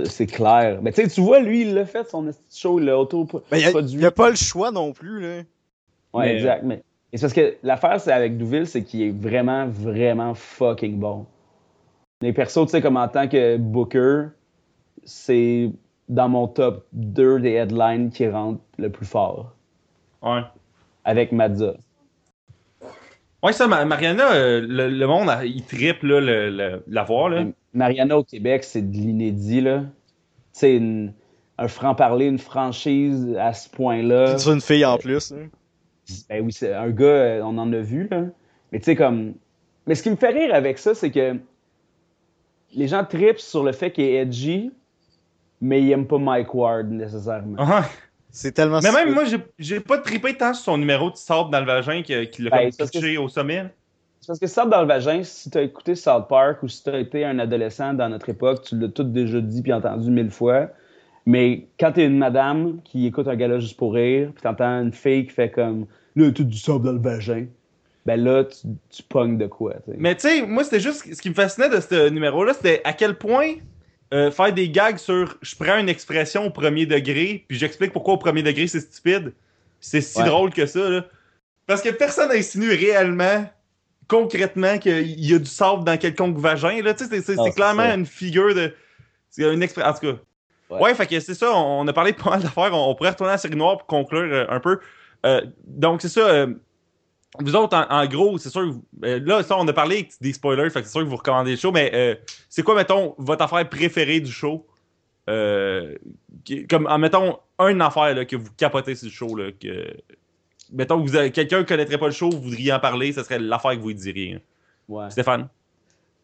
C'est clair. Mais tu sais, tu vois, lui, il l'a fait, son show, il l'a Ben, il auto-produit. n'y a, pas le choix non plus, là. Ouais, Mais- exact. Mais... Et c'est parce que l'affaire, c'est avec Douville, c'est qu'il est vraiment, vraiment fucking bon. Les persos, tu sais, comme en tant que booker, c'est dans mon top 2 des headlines qui rentrent le plus fort. Ouais. Avec Mazza. Ouais, ça, Ma- Mariana, euh, le, le monde, il trippe, là, le, le- la voir, là. Mariana au Québec, c'est de l'inédit, là. Tu sais, une- un franc-parler, une franchise à ce point-là. C'est une fille en plus, là. Ben oui, c'est un gars, euh, on en a vu, là. Mais tu sais, comme. Mais ce qui me fait rire avec ça, c'est que les gens tripent sur le fait qu'il est edgy, mais ils aiment pas Mike Ward nécessairement. Ah, C'est tellement Mais même moi, j'ai- pas trippé tant sur son numéro de sable dans le vagin qu'il l'a Ben, pitché au sommet. C'est parce que ça, dans le vagin, si t'as écouté South Park ou si t'as été un adolescent dans notre époque, tu l'as tout déjà dit puis entendu mille fois. Mais quand t'es une madame qui écoute un gars juste pour rire, puis t'entends une fille qui fait comme là, tout du sable dans le vagin, ben là, tu, tu pognes de quoi, tu sais. Mais tu sais, moi, c'était juste ce qui me fascinait de ce numéro-là, c'était à quel point euh, faire des gags sur je prends une expression au premier degré, puis j'explique pourquoi au premier degré c'est stupide. C'est si Ouais. drôle que ça, là. Parce que personne n'insinue réellement, concrètement, qu'il y a du sable dans quelconque vagin, là. Tu sais, c'est- clairement ça. une figure de. C'est une expression. En tout cas. Ouais. Ouais, fait que c'est ça, on, on a parlé de pas mal d'affaires. On, on pourrait retourner à la série noire pour conclure euh, un peu. Euh, donc, c'est ça. Vous autres, en, en gros, c'est sûr, que vous- euh, là, ça, on a parlé des spoilers, fait que c'est sûr que vous recommandez le show, mais euh, c'est quoi, mettons, votre affaire préférée du show? Euh, qui- comme, en mettons, une affaire là, que vous capotez sur le show, là, que. Mettons que vous avez- quelqu'un ne connaîtrait pas le show, vous voudriez en parler, ce serait l'affaire que vous lui diriez. hein. Ouais. Stéphane?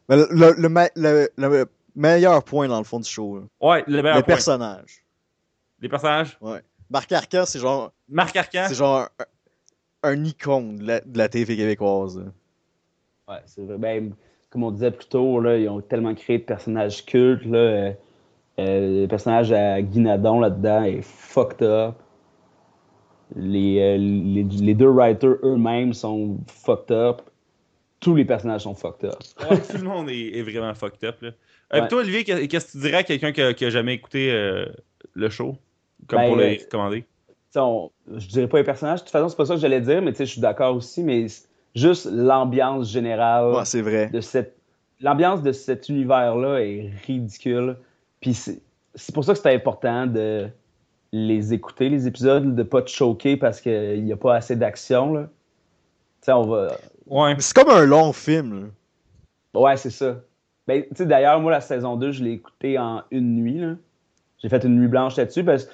Le, le, le me- le- le meilleur point dans le fond du show, là. Ouais, le meilleur le point. personnage. Les personnages? Marc Arcan, c'est genre, Marc Arcan? c'est genre un, icône de la, de la TV québécoise. là. Ouais, c'est vrai. Ben, comme on disait plus tôt, là, ils ont tellement créé de personnages cultes. Là, euh, euh, le personnage à Guinadon là-dedans est fucked up. Les, euh, les, les deux writers eux-mêmes sont fucked up. Tous les personnages sont fucked up. Ouais, tout le monde est, est vraiment fucked up. Là. Euh, Ouais. Toi, Olivier, qu'est- qu'est-ce que tu dirais à quelqu'un qui, a- qui a jamais écouté euh, le show? Comme Ben, pour le euh, recommander? On- je dirais pas les personnages. De toute façon, c'est pas ça que j'allais dire, mais tu sais, je suis d'accord aussi. Mais juste l'ambiance générale Ouais, c'est vrai. de cette l'ambiance de cet univers-là est ridicule. Puis c'est c'est pour ça que c'est important de les écouter, les épisodes, de pas te choquer parce qu'il n'y a pas assez d'action. là. Tu sais, on va. Ouais. C'est comme un long film. là. Ouais, c'est ça. Ben, tu sais, d'ailleurs, moi, la saison 2, je l'ai écouté en une nuit. là. J'ai fait une nuit blanche là-dessus parce que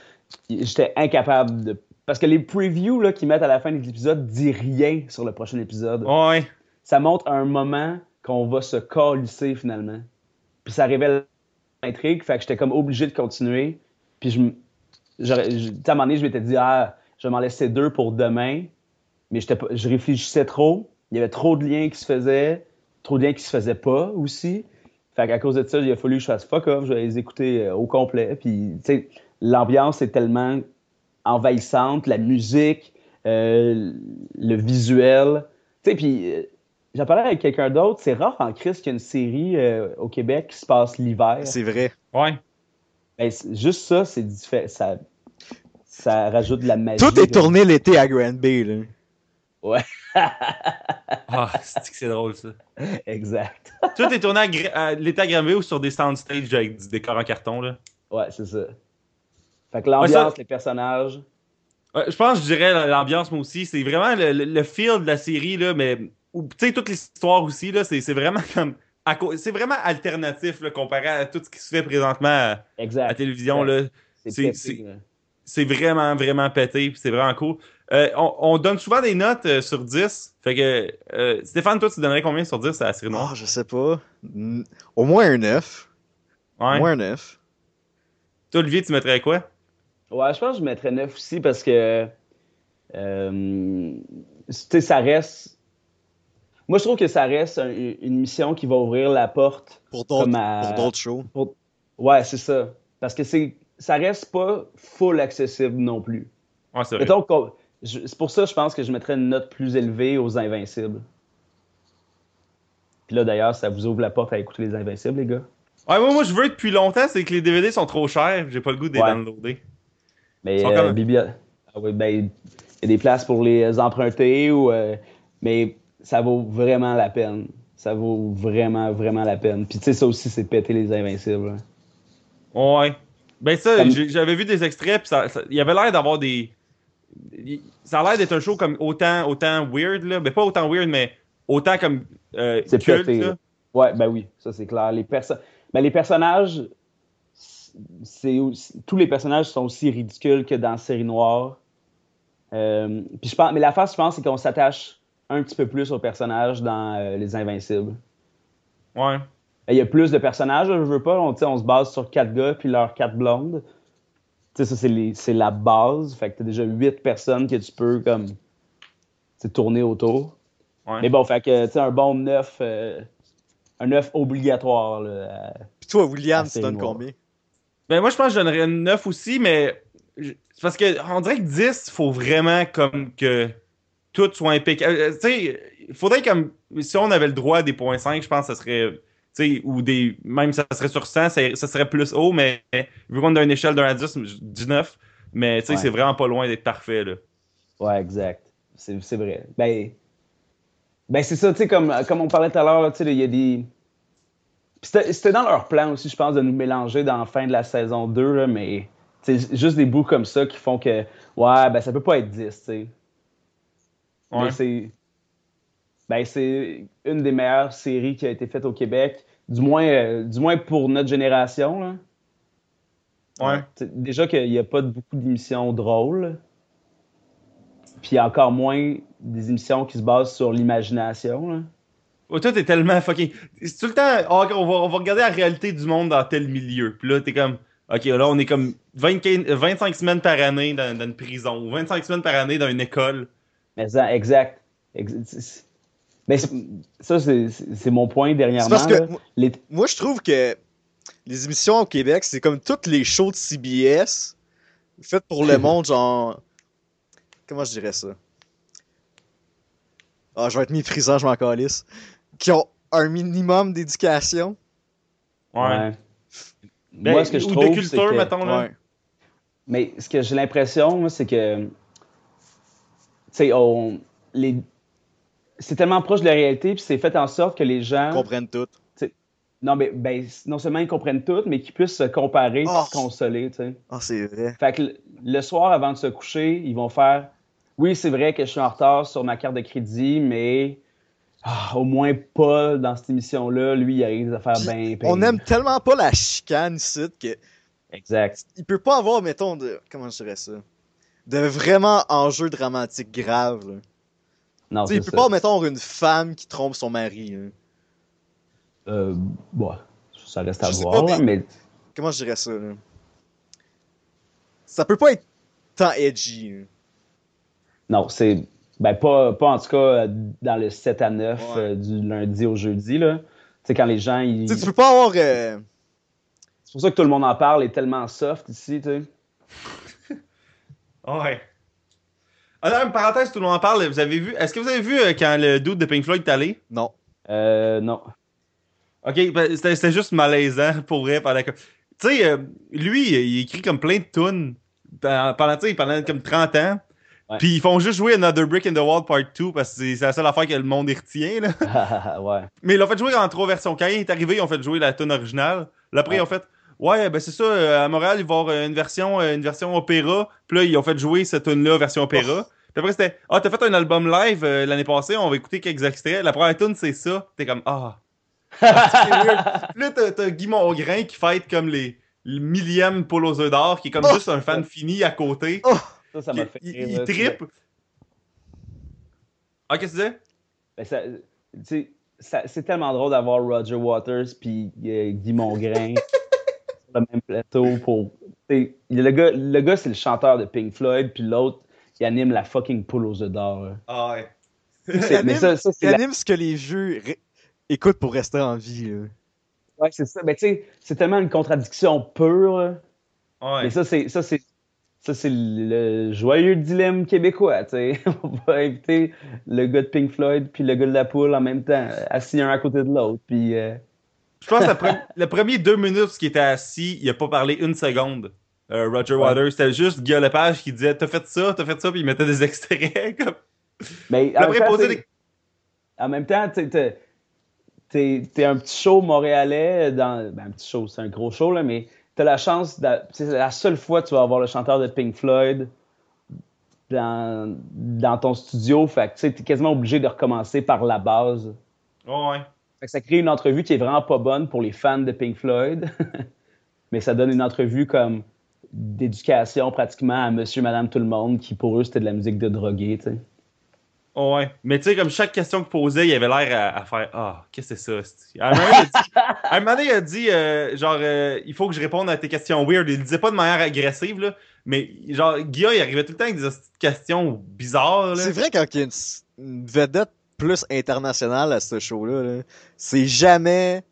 j'étais incapable de. Parce que les previews là, qu'ils mettent à la fin des épisodes disent rien sur le prochain épisode. Ouais. ça montre un moment qu'on va se calisser finalement. Puis ça révèle l'intrigue, fait que j'étais comme obligé de continuer. Puis je, à un moment donné, je m'étais dit, ah, je vais m'en laisser deux pour demain. Mais je réfléchissais trop. Il y avait trop de liens qui se faisaient, trop de liens qui se faisaient pas aussi. Fait qu'à cause de ça, il a fallu que je fasse fuck off, je vais les écouter euh, au complet. Puis, tu sais, l'ambiance est tellement envahissante, la musique, euh, le visuel. Tu sais, puis euh, j'en parlais avec quelqu'un d'autre, c'est rare en Christ qu'il y a une série euh, au Québec qui se passe l'hiver. C'est vrai. Ouais. Ben, juste ça, c'est différent. Ça, ça rajoute de la magie. Tout est là. tourné l'été à Grand Bay. Là. Ah, c'est que c'est drôle ça? exact. Tout est tourné à, à l'état Granville ou sur des soundstages avec du décor en carton. Là? Ouais, c'est ça. Fait que l'ambiance, Ouais, ça- les personnages. Ouais, je pense que je dirais l'ambiance, moi aussi. C'est vraiment le, le, le feel de la série, là, mais. ou, Tu sais, toute l'histoire aussi, là, c'est c'est vraiment comme. C'est vraiment alternatif, là, comparé à tout ce qui se fait présentement à, la télévision, là. C'est c'est- pété, c'est- là. c'est vraiment, vraiment pété, puis c'est vraiment cool. Euh, on, on donne souvent des notes euh, sur 10. Fait que, euh, Stéphane, toi, tu donnerais combien sur 10 à la série Ah, noire? je sais pas. Au moins un 9. Ouais. Au moins un 9. Toi, Olivier, tu mettrais quoi? Ouais, je pense que je mettrais 9 aussi parce que. euh, tu sais, ça reste. Moi, je trouve que ça reste un- une mission qui va ouvrir la porte. Pour d'autres pour shows. Ouais, c'est ça. Parce que c'est ça reste pas full accessible non plus. Ouais, c'est C'est pour ça que je pense que je mettrais une note plus élevée aux Invincibles. Puis là, d'ailleurs, ça vous ouvre la porte à écouter les Invincibles, les gars. Ouais, moi, moi, je veux depuis longtemps, c'est que les DVD sont trop chers. J'ai pas le goût de les Ouais. downloader. Mais euh, ah oui, ben, il y a des places pour les emprunter, ou, euh, mais ça vaut vraiment la peine. Ça vaut vraiment, vraiment la peine. Puis tu sais, ça aussi, c'est péter les Invincibles. hein. Ouais. Ben ça, Comme- j'avais vu des extraits, puis ça, ça- il y avait l'air d'avoir des... Ça a l'air d'être un show comme autant, autant weird, là. Ben pas autant weird, mais autant comme euh, C'est culte, pété. là. Ouais, ben oui, ça c'est clair. Les, perso- ben, les personnages, c'est tous les personnages sont aussi ridicules que dans Série Noire. Euh, puis je pense, mais la face, je pense, c'est qu'on s'attache un petit peu plus aux personnages dans euh, Les Invincibles. Ouais. Il y a plus de personnages, je veux pas. On, se base sur quatre gars puis leurs quatre blondes. Tu sais, ça, c'est, la base. Fait que t'as déjà huit personnes que tu peux, comme, tourner autour. Ouais. Mais bon, fait que, tu sais, un bon neuf, euh, un neuf obligatoire, là. Puis toi, William, tu donnes combien? Ben moi, je pense que je donnerais une 9 aussi, mais... je- c'est Parce que on dirait que 10, il faut vraiment comme que tout soit impeccable. Euh, Tu sais, il faudrait comme... Si on avait le droit à des points 5, je pense que ça serait... Tu sais, ou des... Même ça serait sur 100, ça, ça serait plus haut, mais vu qu'on a une échelle 1 à 10, je dis 9. Mais tu sais, Ouais. c'est vraiment pas loin d'être parfait, là. Ouais, exact. C'est, c'est vrai. Ben, ben c'est ça, tu sais, comme, comme on parlait tout à l'heure, tu sais, il y a des. C'était, dans leur plan aussi, je pense, de nous mélanger dans la fin de la saison 2, là, mais c'est juste des bouts comme ça qui font que, ouais, ben ça peut pas être 10, tu sais. Ouais. Mais c'est. Ben, c'est une des meilleures séries qui a été faite au Québec, du moins, euh, du moins pour notre génération, là. Ouais. Déjà qu'il n'y a pas de- beaucoup d'émissions drôles. Puis encore moins des émissions qui se basent sur l'imagination. Oh, toi, t'es tellement fucking. C'est tout le temps. ah, ok, on, va, on va regarder la réalité du monde dans tel milieu. Puis là, t'es comme. Ok, là, on est comme 25, 25 semaines par année dans, dans une prison, ou 25 semaines par année dans une école. Mais ça, exact. Mais ça, c'est c'est mon point dernièrement. parce que là. moi- Les- moi, je trouve que les émissions au Québec, c'est comme toutes les shows de CBS faites pour le monde, genre. Comment je dirais ça? Ah, je vais être méprisant, je m'en calisse. Qui ont un minimum d'éducation. Ouais. Ben, Moi, ce que je ou trouve, de culture, que- mettons, là. Ouais. Mais ce que j'ai l'impression, moi, c'est que. Tu sais, on. Les... C'est tellement proche de la réalité, puis c'est fait en sorte que les gens. Ils comprennent tout. Non, mais ben, non seulement ils comprennent tout, mais qu'ils puissent se comparer Oh. se consoler, tu sais. Ah, c'est vrai. Fait que le- le soir, avant de se coucher, ils vont faire Oui, c'est vrai que je suis en retard sur ma carte de crédit, mais ah, au moins Paul, dans cette émission-là, lui, il arrive à faire bien. On aime tellement pas la chicane ici que Exact. il peut pas avoir, mettons, de. Comment je dirais ça De vraiment enjeux dramatiques graves. là. Non, il peut ça. pas, mettons, une femme qui trompe son mari. là. Euh, ouais, ça reste à Je voir, pas, mais Comment je dirais ça là? Ça peut pas être tant edgy. là. non, c'est. Ben, pas, pas en tout cas euh, dans le 7 à 9 Ouais. euh, du lundi au jeudi, là. Tu sais, quand les gens. Ils... Tu sais, tu peux pas avoir. euh, C'est pour ça que tout le monde en parle, est tellement soft ici, tu sais. Ouais. Alors, une parenthèse, tout le monde en parle. Vous avez vu. Est-ce que vous avez vu euh, quand le dude de Pink Floyd est allé? Non. Euh, non. Ok, ben, c'était c'était juste malaisant pour vrai. pendant que- Tu sais, euh, lui, il écrit comme plein de tunes pendant, pendant, tu sais, pendant comme 30 ans. Puis ils font juste jouer Another Brick in the Wall Part 2 parce que c'est la seule affaire que le monde y retient. Là. ouais. Mais ils l'ont fait jouer en trois versions. Quand il est arrivé, ils ont fait jouer la tune originale. Là, après, Ouais. ils ont fait Ouais, ben c'est ça, euh, à Montréal, ils vont avoir euh, une version, euh, une version opéra. Puis là, ils ont fait jouer cette tune-là, version opéra. Puis après, c'était Ah, t'as fait un album live euh, l'année passée, on va écouter quelques extraits. La première tune, c'est ça. T'es comme Ah. Weird. Puis là, t'as, Guy Mongrain qui fête comme les, le millième œufs d'or, qui est comme Oh. juste un fan fini à côté. Ça, ça m'a fait il, rire, il trippe. Ah, qu'est-ce que tu disais? Ben, ça- tu sais, ça- c'est tellement drôle d'avoir Roger Waters puis euh, Guy Mongrain sur le même plateau pour. tu sais, Le gars, le gars c'est le chanteur de Pink Floyd, puis l'autre, il anime la fucking poule aux œufs d'or. là. Ah ouais. Mais ça, ça, Il la- anime ce que les vieux ré- écoutent pour rester en vie. là. ouais, c'est ça. Ben, tu sais, c'est tellement une contradiction pure. là. Ouais. Mais ça, c'est ça, c'est ça, c'est le joyeux dilemme québécois. tu sais. On va inviter le gars de Pink Floyd puis le gars de la poule en même temps, assis un à côté de l'autre. Puis euh, Je pense que la pre- le premier deux minutes qu'il était assis, il a pas parlé une seconde. Euh, Roger Waters, c'était juste Guy Lepage qui disait T'as fait ça, t'as fait ça, puis il mettait des extraits. Comme... mais en après, même temps, poser t'sais, des. En même temps, t'es un petit show montréalais dans. Ben, un petit show, c'est un gros show, là, mais t'as la chance. C'est la seule fois que tu vas avoir le chanteur de Pink Floyd dans, dans ton studio. Fait que tu t'es quasiment obligé de recommencer par la base. Ouais. Fait que ça crée une entrevue qui est vraiment pas bonne pour les fans de Pink Floyd. mais ça donne une entrevue comme d'éducation pratiquement à monsieur, madame, tout le monde, qui pour eux c'était de la musique de drogué, tu sais. Ouais. Mais tu sais, comme chaque question qu'il posait, il avait l'air à, à faire Ah, qu'est-ce que c'est ça c'ti? À un moment il a dit, euh, genre, euh, il faut que je réponde à tes questions weird. Il disait pas de manière agressive, là. Mais genre, Guilla, il arrivait tout le temps avec des questions bizarres, là. C'est vrai quand il y a une, une vedette plus internationale à ce show-là, là, c'est jamais.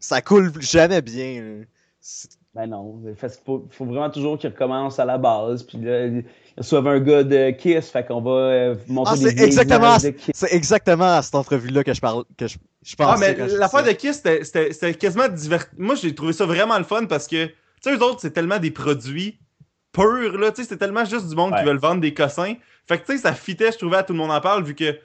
Ça coule jamais bien. là. Ben non, il faut, faut vraiment toujours qu'ils recommencent à la base. Puis là, ils reçoivent un gars de Kiss, fait qu'on va euh, montrer Ah, des exactement, de Kiss. c'est exactement à cette entrevue-là que je parle, que je, je Ah, mais l'affaire de. Kiss, c'était- quasiment divertissant. Moi, j'ai trouvé ça vraiment le fun parce que, tu sais, eux autres, c'est tellement des produits purs, là. Tu sais, c'est tellement juste du monde qui veulent vendre des cossins. Fait que, tu sais, ça fitait, je trouvais, à tout le monde en parle, vu que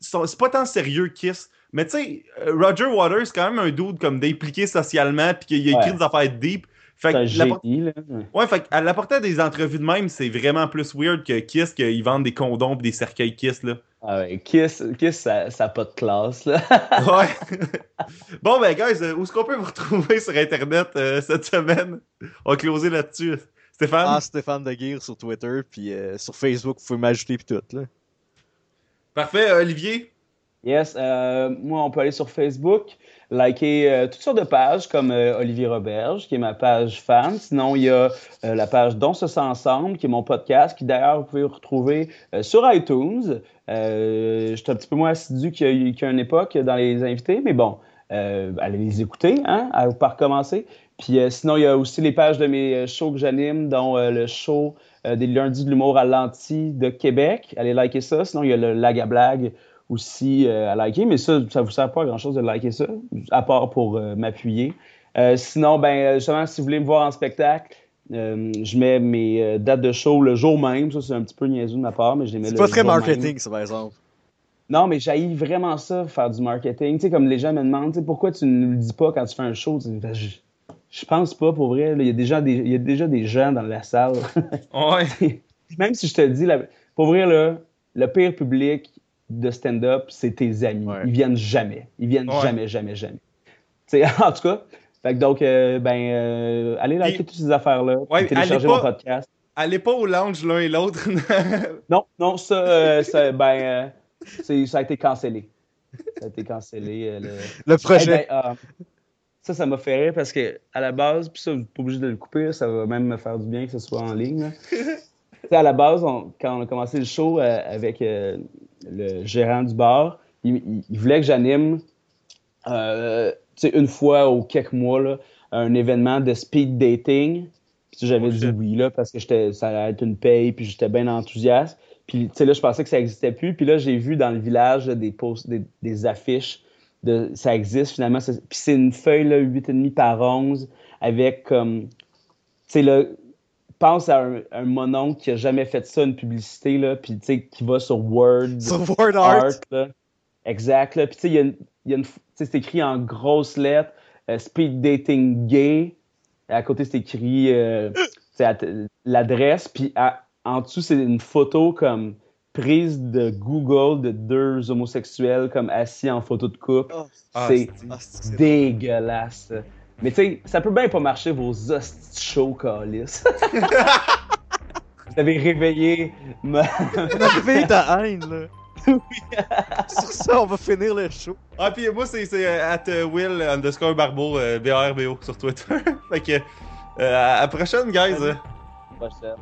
c'est pas tant sérieux, Kiss. Mais, tu sais, euh, Roger Waters, c'est quand même un dude comme d'impliqué socialement, puis qu'il a écrit Ouais. des affaires deep. Fait que la génie, là. Ouais. Fait à l'apporter des entrevues de même, c'est vraiment plus weird que Kiss, qu'ils vendent des condoms pis des cercueils Kiss, là. Ah ouais, Kiss, Kiss ça n'a pas de classe, là. Ouais. bon, ben, guys, où est-ce qu'on peut vous retrouver sur Internet euh, cette semaine? On va closer là-dessus. Stéphane? Ah, Stéphane de Guire sur Twitter, puis euh, sur Facebook, vous pouvez m'ajouter puis tout, là. Parfait, Olivier? Yes, euh, moi, on peut aller sur Facebook, liker euh, toutes sortes de pages comme euh, Olivier Roberge, qui est ma page fan. Sinon, il y a la page Dont se sent ensemble, qui est mon podcast, qui d'ailleurs, vous pouvez retrouver sur iTunes. Euh, J'étais un petit peu moins assidu a une époque dans les invités, mais bon, allez les écouter, hein, à pas recommencer. Puis sinon, il y a aussi les pages de mes shows que j'anime, dont le show des lundis de l'humour à l'anti de Québec. Allez liker ça. Sinon, il y a le Lag à blague aussi euh, à liker, mais ça, ça vous sert pas à grand chose de liker ça, à part pour euh, m'appuyer. Euh, sinon, ben, justement, si vous voulez me voir en spectacle, euh, je mets mes euh, dates de show le jour même. Ça, c'est un petit peu niaiseux de ma part, mais je les mets C'est le pas très même. marketing, ça, par exemple. Non, mais j'haïs vraiment ça, faire du marketing. Tu sais, comme les gens me demandent, tu sais, pourquoi tu ne le dis pas quand tu fais un show? Ben, je, je pense pas, pour vrai. Il y, a déjà des, il y a déjà des gens dans la salle. Ouais. Même si je te le dis, la- pour vrai, là, le pire public de stand-up, c'est tes amis. Ouais. Ils viennent jamais. Ils viennent Ouais. jamais, jamais, jamais. Tu sais, en tout cas, fait que donc, euh, ben, euh, allez liker toutes ces affaires-là. Ouais, télécharger allez mon pas- podcast. Allez pas au lounge l'un et l'autre. Non, non, ça, euh, ça, ben, euh, ça a été cancellé. Ça a été cancellé. euh, le- Le projet. Eh ben, euh, ça, ça m'a fait rire parce que à la base, puis ça, vous n'êtes pas obligé de le couper, ça va même me faire du bien que ce soit en ligne. là. Tu sais, à la base, on- quand on a commencé le show euh, avec euh, le gérant du bar, il, il- il voulait que j'anime euh, une fois ou quelques mois là, un événement de speed dating. J'avais Oh, dit oui là parce que ça allait être une paye puis j'étais bien enthousiaste. Puis là je pensais que ça existait plus. Puis là j'ai vu dans le village là, des posts, des, des affiches de ça existe finalement. Puis c'est une feuille là 8,5 par 11 avec comme tu sais là pense à un, un mononcle qui a jamais fait ça une publicité là puis tu sais qui va sur Word Sur Word Art. Art, là. Exact. Là. Puis, tu sais, il y a une- il y a une- c'est écrit en grosses lettres. euh, speed dating gay. À côté, c'est écrit euh, l'adresse. Puis à- en dessous, c'est une photo comme prise de Google de deux homosexuels comme assis en photo de couple. Ah, c'est Ah, c'est- dégueulasse. Mais tu sais, ça peut bien pas marcher vos hosties show calices. Vous avez réveillé ma... Réveillé ta haine, là. Sur ça, on va finir le show. Ah, puis moi, c'est c'est, euh, at euh, Will underscore Barbeau, euh, B-A-R-B-O sur Twitter. fait que, euh, à la prochaine, guys. prochaine.